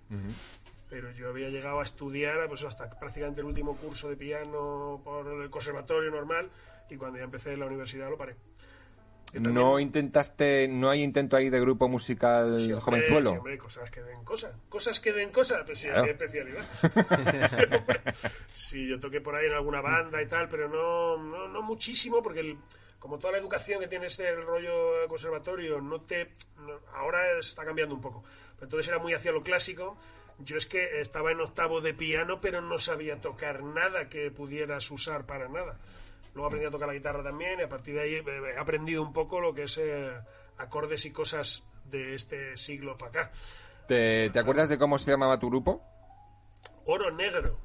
pero yo había llegado a estudiar pues hasta prácticamente el último curso de piano por el conservatorio normal y cuando ya empecé en la universidad lo paré. ¿No intentaste, no hay intento ahí de grupo musical Sí, hombre, jovenzuelo? sí, hombre, cosas que den cosas. Cosas que den cosas, pues sí, Claro. especialidad. sí, yo toqué por ahí en alguna banda y tal, pero no, no, no muchísimo, porque el- como toda la educación que tiene este rollo conservatorio, no te no- ahora está cambiando un poco. Pero entonces era muy hacia lo clásico. Yo es que estaba en octavo de piano, pero no sabía tocar nada que pudieras usar para nada. Luego aprendí a tocar la guitarra también y a partir de ahí eh, he aprendido un poco lo que es eh, acordes y cosas de este siglo para acá. ¿Te, te acuerdas de cómo se llamaba tu grupo? Oro Negro,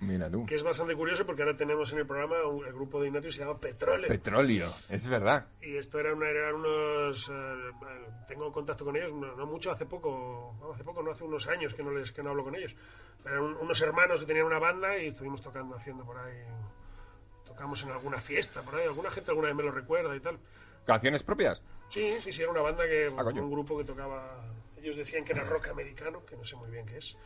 Mira tú. que es bastante curioso porque ahora tenemos en el programa un, el grupo de Ignatius se llama Petróleo. Petróleo, es verdad. y esto era una- eran unos... eh, tengo contacto con ellos, no, no mucho, hace poco, no, hace poco, no hace unos años que no, les, que no hablo con ellos. Eran un- unos hermanos que tenían una banda y estuvimos tocando, haciendo por ahí... Tocamos en alguna fiesta por ahí, alguna gente alguna vez me lo recuerda y tal. ¿Canciones propias? Sí, sí, sí, era una banda que... Ah, un grupo que tocaba... Ellos decían que era rock americano, que no sé muy bien qué es.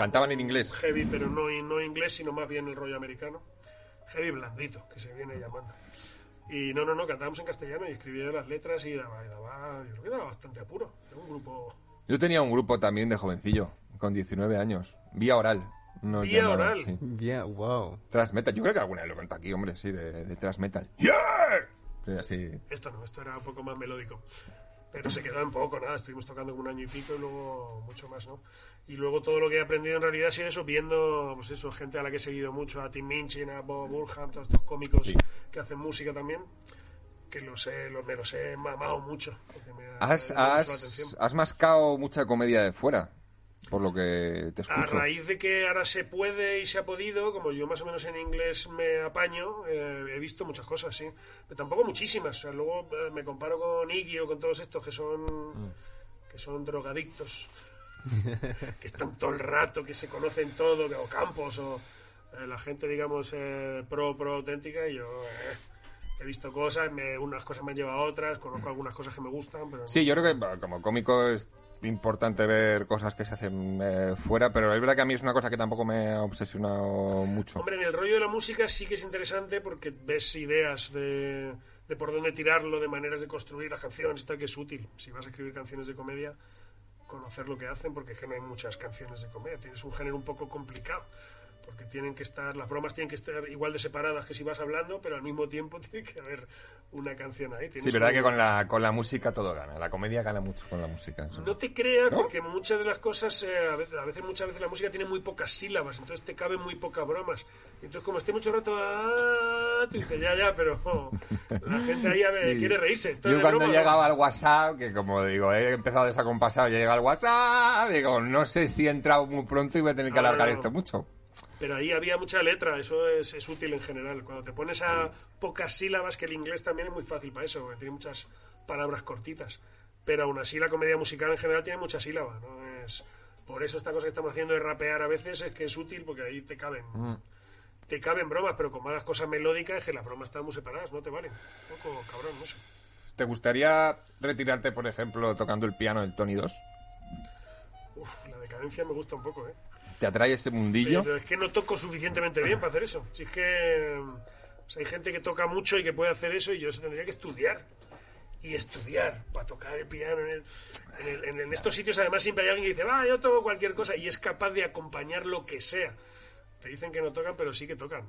Cantaban en inglés. Heavy, pero no, no inglés, sino más bien el rollo americano. Heavy blandito, que se viene llamando. Y no, no, no, cantábamos en castellano y escribía las letras y daba, y daba, yo creo que daba bastante apuro. Era un grupo... Yo tenía un grupo también de jovencillo, con 19 años. Vía oral. nos Vía oral. sí. Yeah, wow. Thrash metal. Yo creo que alguna vez lo conté aquí, hombre, sí, de, de thrash metal. ¡Yeah! Sí, así. Esto no, esto era un poco más melódico. Pero se quedó en poco, nada, estuvimos tocando como un año y pico y luego mucho más, ¿no? Y luego todo lo que he aprendido en realidad ha sido eso, viendo, pues eso, gente a la que he seguido mucho, a Tim Minchin, a Bob Burham, todos estos cómicos Sí. que hacen música también, que los he, los, me los he mamado mucho. me ha- Has, me ha has, has mascado mucha comedia de fuera, por lo que te A escucho. raíz de que ahora se puede y se ha podido, como yo más o menos en inglés me apaño, eh, he visto muchas cosas, sí. Pero tampoco muchísimas. O sea, luego eh, me comparo con Iggy o con todos estos que son, que son drogadictos, que están todo el rato, que se conocen todo, que- o Campos, o eh, la gente, digamos, eh, pro, pro auténtica, y yo eh, he visto cosas, me- unas cosas me han llevado a otras, conozco algunas cosas que me gustan, pero... Sí, yo creo que como cómico es importante ver cosas que se hacen eh, fuera, pero es verdad que a mí es una cosa que tampoco me ha obsesionado mucho. Hombre, en el rollo de la música sí que es interesante porque ves ideas de, de por dónde tirarlo, de maneras de construir las canciones y tal, que es útil. Si vas a escribir canciones de comedia, conocer lo que hacen, porque es que no hay muchas canciones de comedia. Tienes un género un poco complicado, porque tienen que estar, las bromas tienen que estar igual de separadas que si vas hablando, pero al mismo tiempo tiene que haber una canción ahí. Sí, verdad que con la, con la música todo gana. La comedia gana mucho con la música. No te creas, ¿No? porque muchas de las cosas, eh, a, veces, a veces, muchas veces la música tiene muy pocas sílabas, entonces te caben muy pocas bromas. Entonces, como esté mucho rato, ah, tú dices, ya, ya, pero la gente ahí a ver, Sí. quiere reírse. Yo de cuando broma, he ¿no? llegado al WhatsApp, que como digo, he empezado desacompasado, ya llega al WhatsApp, digo, no sé si he entrado muy pronto y voy a tener que No, no, alargar no. esto mucho. Pero ahí había mucha letra, eso es, es útil en general. Cuando te pones a pocas sílabas, que el inglés también es muy fácil para eso, porque tiene muchas palabras cortitas. Pero aún así la comedia musical en general tiene muchas sílabas, ¿no? Es, por eso esta cosa que estamos haciendo de rapear a veces es que es útil porque ahí te caben. Te caben bromas, pero como hagas cosas melódicas, es que las bromas están muy separadas, no te valen. Un poco cabrón, no sé. ¿Te gustaría retirarte, por ejemplo, tocando el piano del Tony 2? Uf, la decadencia me gusta un poco, ¿eh? ¿Te atrae ese mundillo? Pero es que no toco suficientemente bien para hacer eso. Si es que o sea, hay gente que toca mucho y que puede hacer eso y yo eso tendría que estudiar. Y estudiar para tocar el piano. En, el- en el- en- en estos sitios además siempre hay alguien que dice, va, yo toco cualquier cosa y es capaz de acompañar lo que sea. Te dicen que no tocan, pero sí que tocan.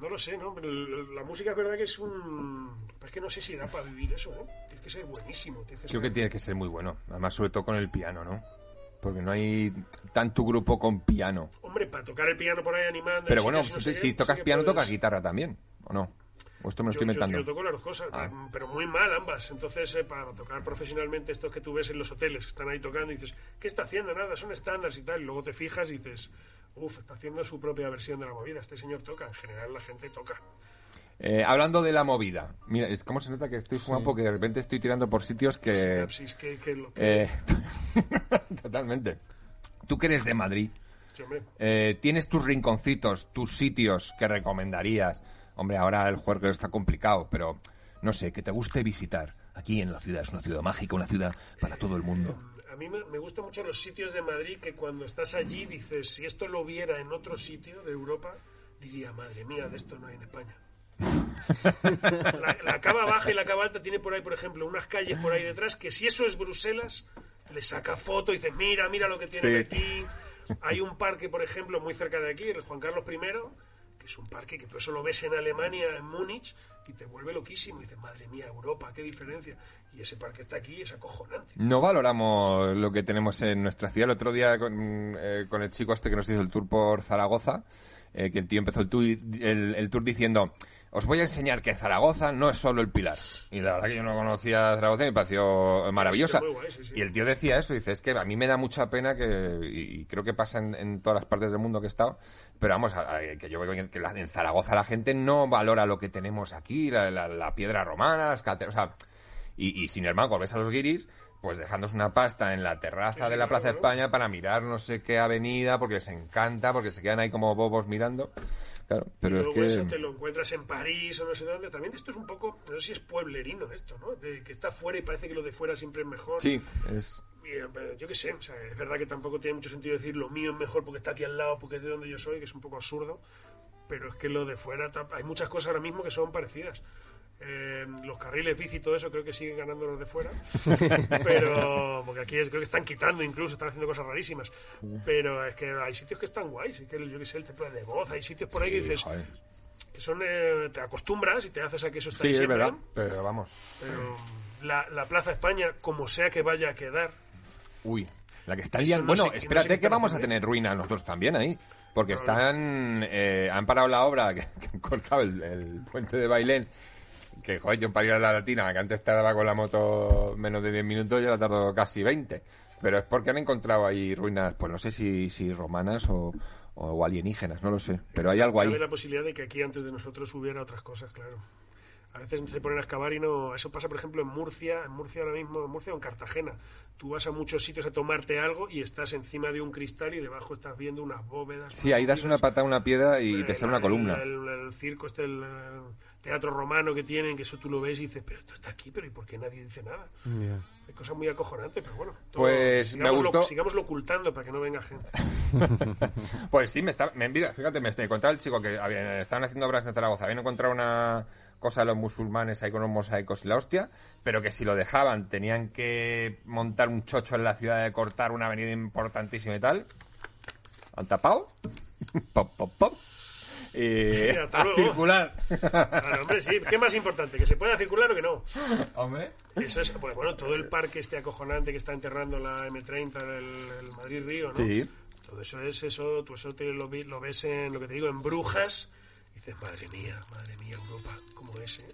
No lo sé, ¿no? Pero la música es verdad que es un... Es que no sé si da para vivir eso, ¿no? Tienes que ser buenísimo. Tienes que Creo ser- que tiene que ser muy bueno. Además, sobre todo con el piano, ¿no? Porque no hay tanto grupo con piano. Hombre, para tocar el piano por ahí animando... Pero en bueno, y no si, si tocas piano, puedes- tocas guitarra también, ¿o no? ¿O esto me lo Yo, estoy yo- inventando? yo toco las dos cosas, Ah. pero muy mal ambas. Entonces, eh, para tocar profesionalmente estos que tú ves en los hoteles, que están ahí tocando, y dices, ¿qué está haciendo? Nada, son estándares y tal. Y luego te fijas y dices, uff, está haciendo su propia versión de la movida. Este señor toca. En general, la gente toca. Eh, hablando de la movida. Mira, ¿cómo se nota que estoy fumando? Porque de repente estoy tirando por sitios que... Sinapsis, que, que lo que... eh, totalmente. Tú que eres de Madrid, Sí, eh, ¿tienes tus rinconcitos, tus sitios que recomendarías? Hombre, ahora el juego está complicado, pero no sé, que te guste visitar. Aquí en la ciudad, es una ciudad mágica, una ciudad para todo el mundo. A mí me, me gustan mucho los sitios de Madrid que cuando estás allí dices, si esto lo viera en otro sitio de Europa, diría, madre mía, de esto no hay en España. La, la cava baja y la cava alta tiene por ahí, por ejemplo, unas calles por ahí detrás que si eso es Bruselas, le saca foto y dice, mira, mira lo que tiene Sí. aquí. Hay un parque, por ejemplo, muy cerca de aquí, el Juan Carlos I, que es un parque que tú eso lo ves en Alemania, en Múnich, y te vuelve loquísimo. Y dices, madre mía, Europa, qué diferencia. Y ese parque está aquí, es acojonante. No valoramos lo que tenemos en nuestra ciudad. El otro día con, eh, con el chico este que nos hizo el tour por Zaragoza, eh, que el tío empezó el tour, el, el tour diciendo, os voy a enseñar que Zaragoza no es solo el Pilar. Y la verdad que yo no conocía Zaragoza y me pareció maravillosa. muy guay, sí, sí. Y el tío decía eso, dice, es que a mí me da mucha pena que, y creo que pasa en, en todas las partes del mundo que he estado, pero vamos, a- a- que yo veo que la- en Zaragoza la gente no valora lo que tenemos aquí, la, la- la piedra romana, las catedrales, o sea, y, y sin embargo, ves a los guiris, pues dejándose una pasta en la terraza de la Plaza España para mirar no sé qué avenida, porque les encanta, porque se quedan ahí como bobos mirando. Claro, pero es Luego eso te que... lo encuentras en París o no sé dónde. También esto es un poco, no sé si es pueblerino esto, ¿no? De que está fuera y parece que lo de fuera siempre es mejor. Sí, es... Eh, pero yo qué sé, o sea, es verdad que tampoco tiene mucho sentido decir lo mío es mejor porque está aquí al lado, porque es de donde yo soy, que es un poco absurdo. Pero es que lo de fuera, hay muchas cosas ahora mismo que son parecidas. Eh, los carriles bici y todo eso creo que siguen ganando los de fuera. pero, porque aquí es- creo que están quitando incluso, están haciendo cosas rarísimas. Pero es que hay sitios que están guays, y que yo que sé, el templo de voz, hay sitios por ahí que dices, joder. que son, eh, te acostumbras y te haces a que eso está Sí, ahí es siempre. verdad, pero vamos. Pero la, la Plaza España, como sea que vaya a quedar, Uy, la que está liando. no bueno, sé no espérate sé qué que vamos a tener ruinas nosotros también ahí. Porque están. eh, han parado la obra que, que han cortado el, el puente de Bailén. Que, joder, yo para ir a la latina, que antes tardaba con la moto menos de 10 minutos, ya la tardó casi 20. Pero es porque han encontrado ahí ruinas, pues no sé si, si romanas o, o alienígenas, no lo sé. Pero hay algo ahí. cabe la posibilidad de que aquí antes de nosotros hubiera otras cosas, claro. A veces se ponen a excavar y no. Eso pasa, por ejemplo, en Murcia, en Murcia ahora mismo, en Murcia o en Cartagena. Tú vas a muchos sitios a tomarte algo y estás encima de un cristal y debajo estás viendo unas bóvedas. Sí, ahí das una patada a una piedra y te sale una columna. El, el circo, este, el teatro romano que tienen, que eso tú lo ves y dices, pero esto está aquí, pero ¿y por qué nadie dice nada? Hay cosas muy acojonantes, pero bueno. todo- Pues, me sigámoslo- gustó. Sigámoslo ocultando para que no venga gente. Pues sí, me está, me envía, fíjate, me está- contaba el chico que habían, estaban haciendo obras en Zaragoza, habían encontrado una cosa de los musulmanes ahí con unos mosaicos y la hostia, pero que si lo dejaban tenían que montar un chocho en la ciudad de cortar una avenida importantísima y tal. Han tapado. pop, pop, pop. A luego. circular. Claro, hombre, sí. ¿Qué más importante? ¿Que se pueda circular o que no? Hombre. Eso es, pues, bueno, todo el parque este acojonante que está enterrando la M30, el, el Madrid-Río, ¿no? Sí. Todo eso es eso, tú eso te lo, ves en lo que te digo, en Brujas, y dices, madre mía, madre mía, Europa, como es, ¿eh?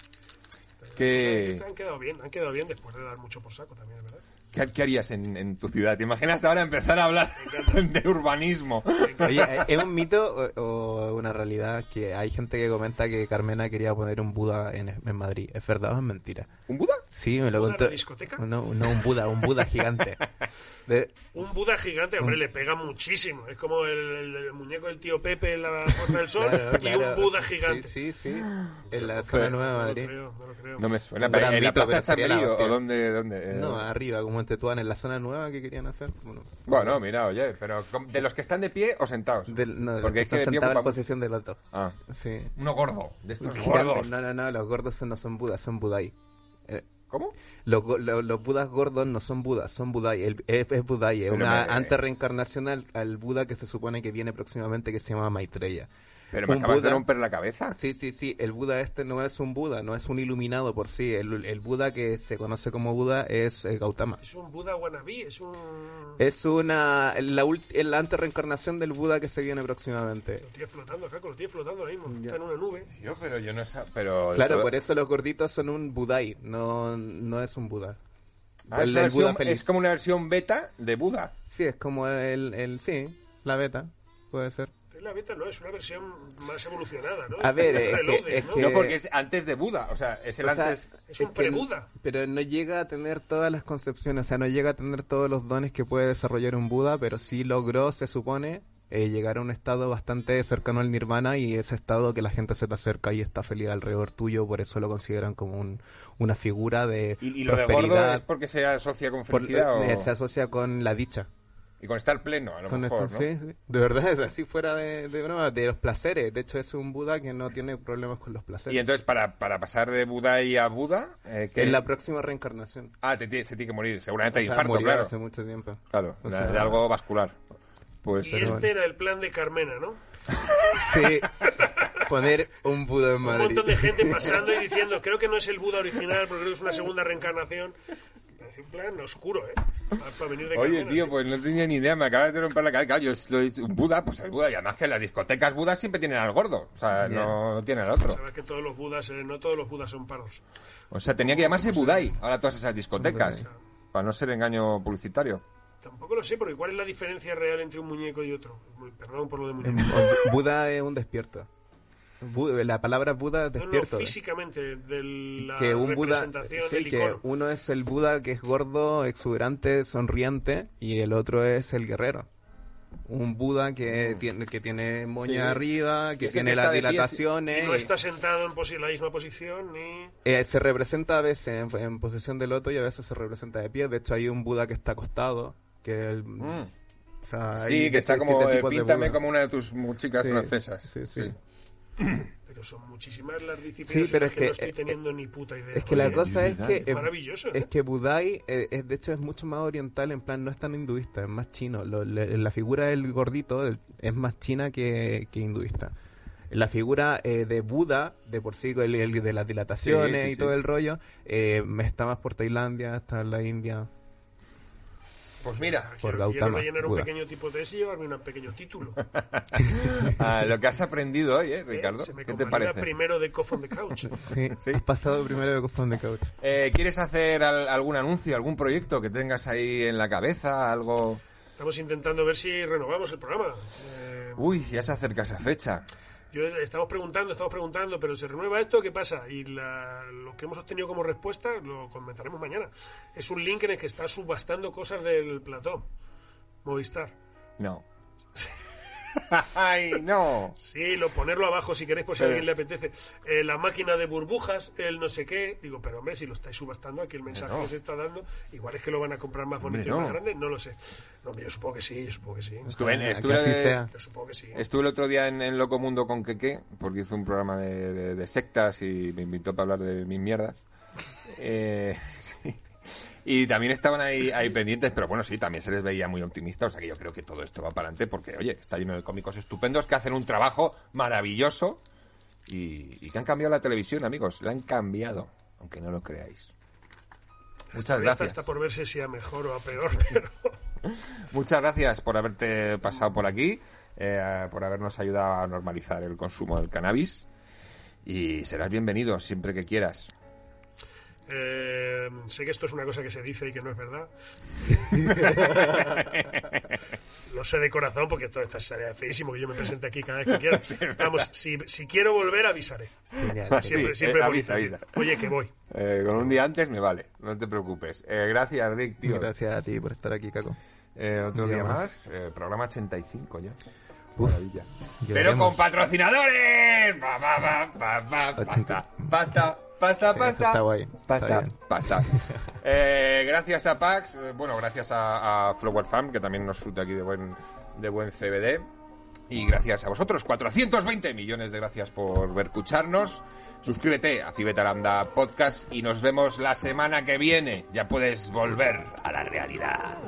¿Qué, Han quedado bien, han quedado bien después de dar mucho por saco también, ¿verdad? Qué, qué harías en, en tu ciudad? ¿Te imaginas ahora empezar a hablar de urbanismo? Oye, ¿es un mito o, o una realidad que hay gente que comenta que Carmena quería poner un Buda en, en Madrid? ¿Es verdad o es mentira? ¿Un Buda? Sí, me lo ¿Buda en contó. la discoteca? No, no, un Buda, un Buda gigante. De- Un Buda gigante, hombre, le pega muchísimo. Es como el, el- el muñeco del tío Pepe en la Puerta del Sol claro, y claro. un Buda gigante. Sí, sí, sí. En la zona nueva de No lo Madrid. creo, no lo creo. No me suena, pero ¿en la plaza Chamberí o dónde? dónde? Eh, No, arriba, como en Tetuán, en la zona nueva que querían hacer. Bueno, Bueno, mira, oye, pero ¿com- ¿de los que están de pie o sentados? del- no, Porque es que están de pie sentados en posición de loto. Ah, Sí. uno gordo, de estos gordos. No, no, no, los gordos no son budas, son budai. Eh, ¿Cómo? los, go- lo- los budas gordos no son budas, son budai. El- es, es budai, es una me- antes reencarnación al, al buda que se supone que viene próximamente que se llama Maitreya. Pero me Un acabas de Buda. romper la cabeza. Sí, sí, sí, el Buda este no es un Buda, no es un iluminado por sí. El, el Buda que se conoce como Buda es eh, Gautama. Es un Buda wannabe, es un... Es una la, es la antes reencarnación del Buda que se viene próximamente. Lo tiene flotando, Caco, lo tiene flotando ahora mismo. Está en una nube. Yo, pero yo no sé. Pero Claro, todo- por eso los gorditos son un Budai, no, no es un Buda. Ah, es, el, versión- Buda feliz. es como una versión beta de Buda. Sí, es como el, el sí, la beta, puede ser. Es la beta, no, es una versión más evolucionada, ¿no? A Es ver, un es que- reloading, es ¿no? que- No, porque es antes de Buda. O sea, es el O sea, antes. Es un pre-Buda. Pero no llega a tener todas las concepciones, o sea, no llega a tener todos los dones que puede desarrollar un Buda, pero sí logró, se supone, eh, llegar a un estado bastante cercano al nirvana y ese estado que la gente se te acerca y está feliz alrededor tuyo, por eso lo consideran como un- una figura de ¿Y, y lo de gordo es porque se asocia con por- felicidad eh, o- se asocia con la dicha. Y con estar pleno, a lo Con mejor, esto, ¿no? sí, sí. De verdad es así fuera de, de broma, de los placeres. De hecho es un Buda que no tiene problemas con los placeres. Y entonces, para, para pasar de Buda y a Buda, eh. En la próxima reencarnación. Ah, te, tiene- se tiene que morir. Seguramente hay O sea, infarto, murió claro. hace mucho tiempo. Claro, O de, sea- de algo vascular. Pues Y este bueno. era el plan de Carmena, ¿no? Sí, poner un Buda en Un Madrid. montón de gente pasando y diciendo, creo que no es el Buda original, porque creo que es una segunda reencarnación. Es un plan oscuro, ¿eh? Para venir de Oye, tío, sí. pues no tenía ni idea, me acabas de romper la cabeza. Yo soy un Buda, pues el Buda, y además que las discotecas Buda siempre tienen al gordo, o sea, no, no tienen al otro. Sabes que todos los budas, eh, no todos los budas son pardos. O sea, tenía que llamarse Budai, ahora todas esas discotecas, para no ser engaño publicitario. Tampoco lo sé, porque ¿cuál es la diferencia real entre un muñeco y otro? Perdón por lo de muñeco. Buda es un despierto. La palabra Buda es No, no, despierto. físicamente, de la que un Buda, representación sí, del que uno es el Buda que es gordo, exuberante, sonriente, y el otro es el guerrero. Un Buda que tiene que tiene moña Sí. arriba, que tiene que las dilataciones. Y no está sentado en posi- la misma posición ni... Eh, se representa a veces en, en posición de loto y a veces se representa de pie. De hecho, hay un Buda que está acostado. Que el- o sea, Mm. Sí, que está como, eh, píntame Buda. como una de tus chicas Sí, francesas. sí, sí. Pero son muchísimas las disciplinas Sí, pero es que, que- no estoy eh, teniendo ni puta idea. Es que la cosa es que Es maravilloso, es ¿eh? que Budai eh, es de hecho es mucho más oriental en plan no es tan hinduista es más chino Lo- le- la figura del gordito es más china que, que hinduista la figura eh, de Buda de por sí el, el de las dilataciones Sí, sí, y sí. todo el rollo eh, está más por Tailandia está en la India Pues mira, por Quiero- rellenar un Buda. pequeño tipo de ese y llevarme un pequeño título. ah, lo que has aprendido hoy, ¿eh, ¿eh? Ricardo? Se me ¿Qué te parece? primero de on the Couch. sí, has pasado primero de Cofón de Couch Eh, ¿Quieres hacer al- algún anuncio, algún proyecto que tengas ahí en la cabeza? Algo... Estamos intentando ver si renovamos el programa. Eh, Uy, ya se acerca esa fecha. Yo, estamos preguntando, estamos preguntando, pero ¿se renueva esto? ¿Qué pasa? Y la- lo que hemos obtenido como respuesta lo comentaremos mañana. Es un link en el que está subastando cosas del plató. Movistar. No. ¡Ay, no! Sí, lo ponerlo abajo si queréis por si a alguien le apetece. Eh, la máquina de burbujas, el no sé qué. Digo, pero hombre, si lo estáis subastando, aquí el mensaje no. que se está dando, igual es que lo van a comprar más bonito Hombre, y más grande, no lo sé. No, hombre, yo supongo que sí, yo supongo que sí. Estuve, en- Que estuve, así sea. Yo supongo que sí. estuve el otro día en, en Loco Mundo con Keke, porque hizo un programa de, de- de sectas y me invitó para hablar de mis mierdas. Eh. Y también estaban ahí, ahí pendientes, pero bueno, sí, también se les veía muy optimistas. O sea que yo creo que todo esto va para adelante porque, oye, está lleno de cómicos estupendos que hacen un trabajo maravilloso y, y que han cambiado la televisión, amigos. La han cambiado, aunque no lo creáis. Muchas Esta gracias. está por ver si sea mejor o a peor, pero Muchas gracias por haberte pasado por aquí, eh, por habernos ayudado a normalizar el consumo del cannabis. Y serás bienvenido siempre que quieras. Eh, sé que esto es una cosa que se dice y que no es verdad. Lo sé de corazón porque esto, sería feísimo que yo me presente aquí cada vez que quiera. Vamos, si, si quiero volver, avisaré. Genial. Siempre, Sí, siempre eh, avisa, avisa. Oye, que voy. Eh, con un día antes me vale, no te preocupes. Eh, gracias, Rick, tío. gracias a ti por estar aquí Caco Eh, otro día día más. más, eh, programa 85 ya. Uf. Maravilla. Pero con patrocinadores. Pa, pa, pa, pa, pa, Basta, basta, Sí, está guay, está Basta, bien. basta. Eh, gracias a Pax, eh, bueno, gracias a, a Flower Farm, que también nos surte aquí de buen, de buen CBD. Y gracias a vosotros, 420 millones de gracias por ver escucharnos. Suscríbete a Cibetaranda Podcast y nos vemos la semana que viene. Ya puedes volver a la realidad.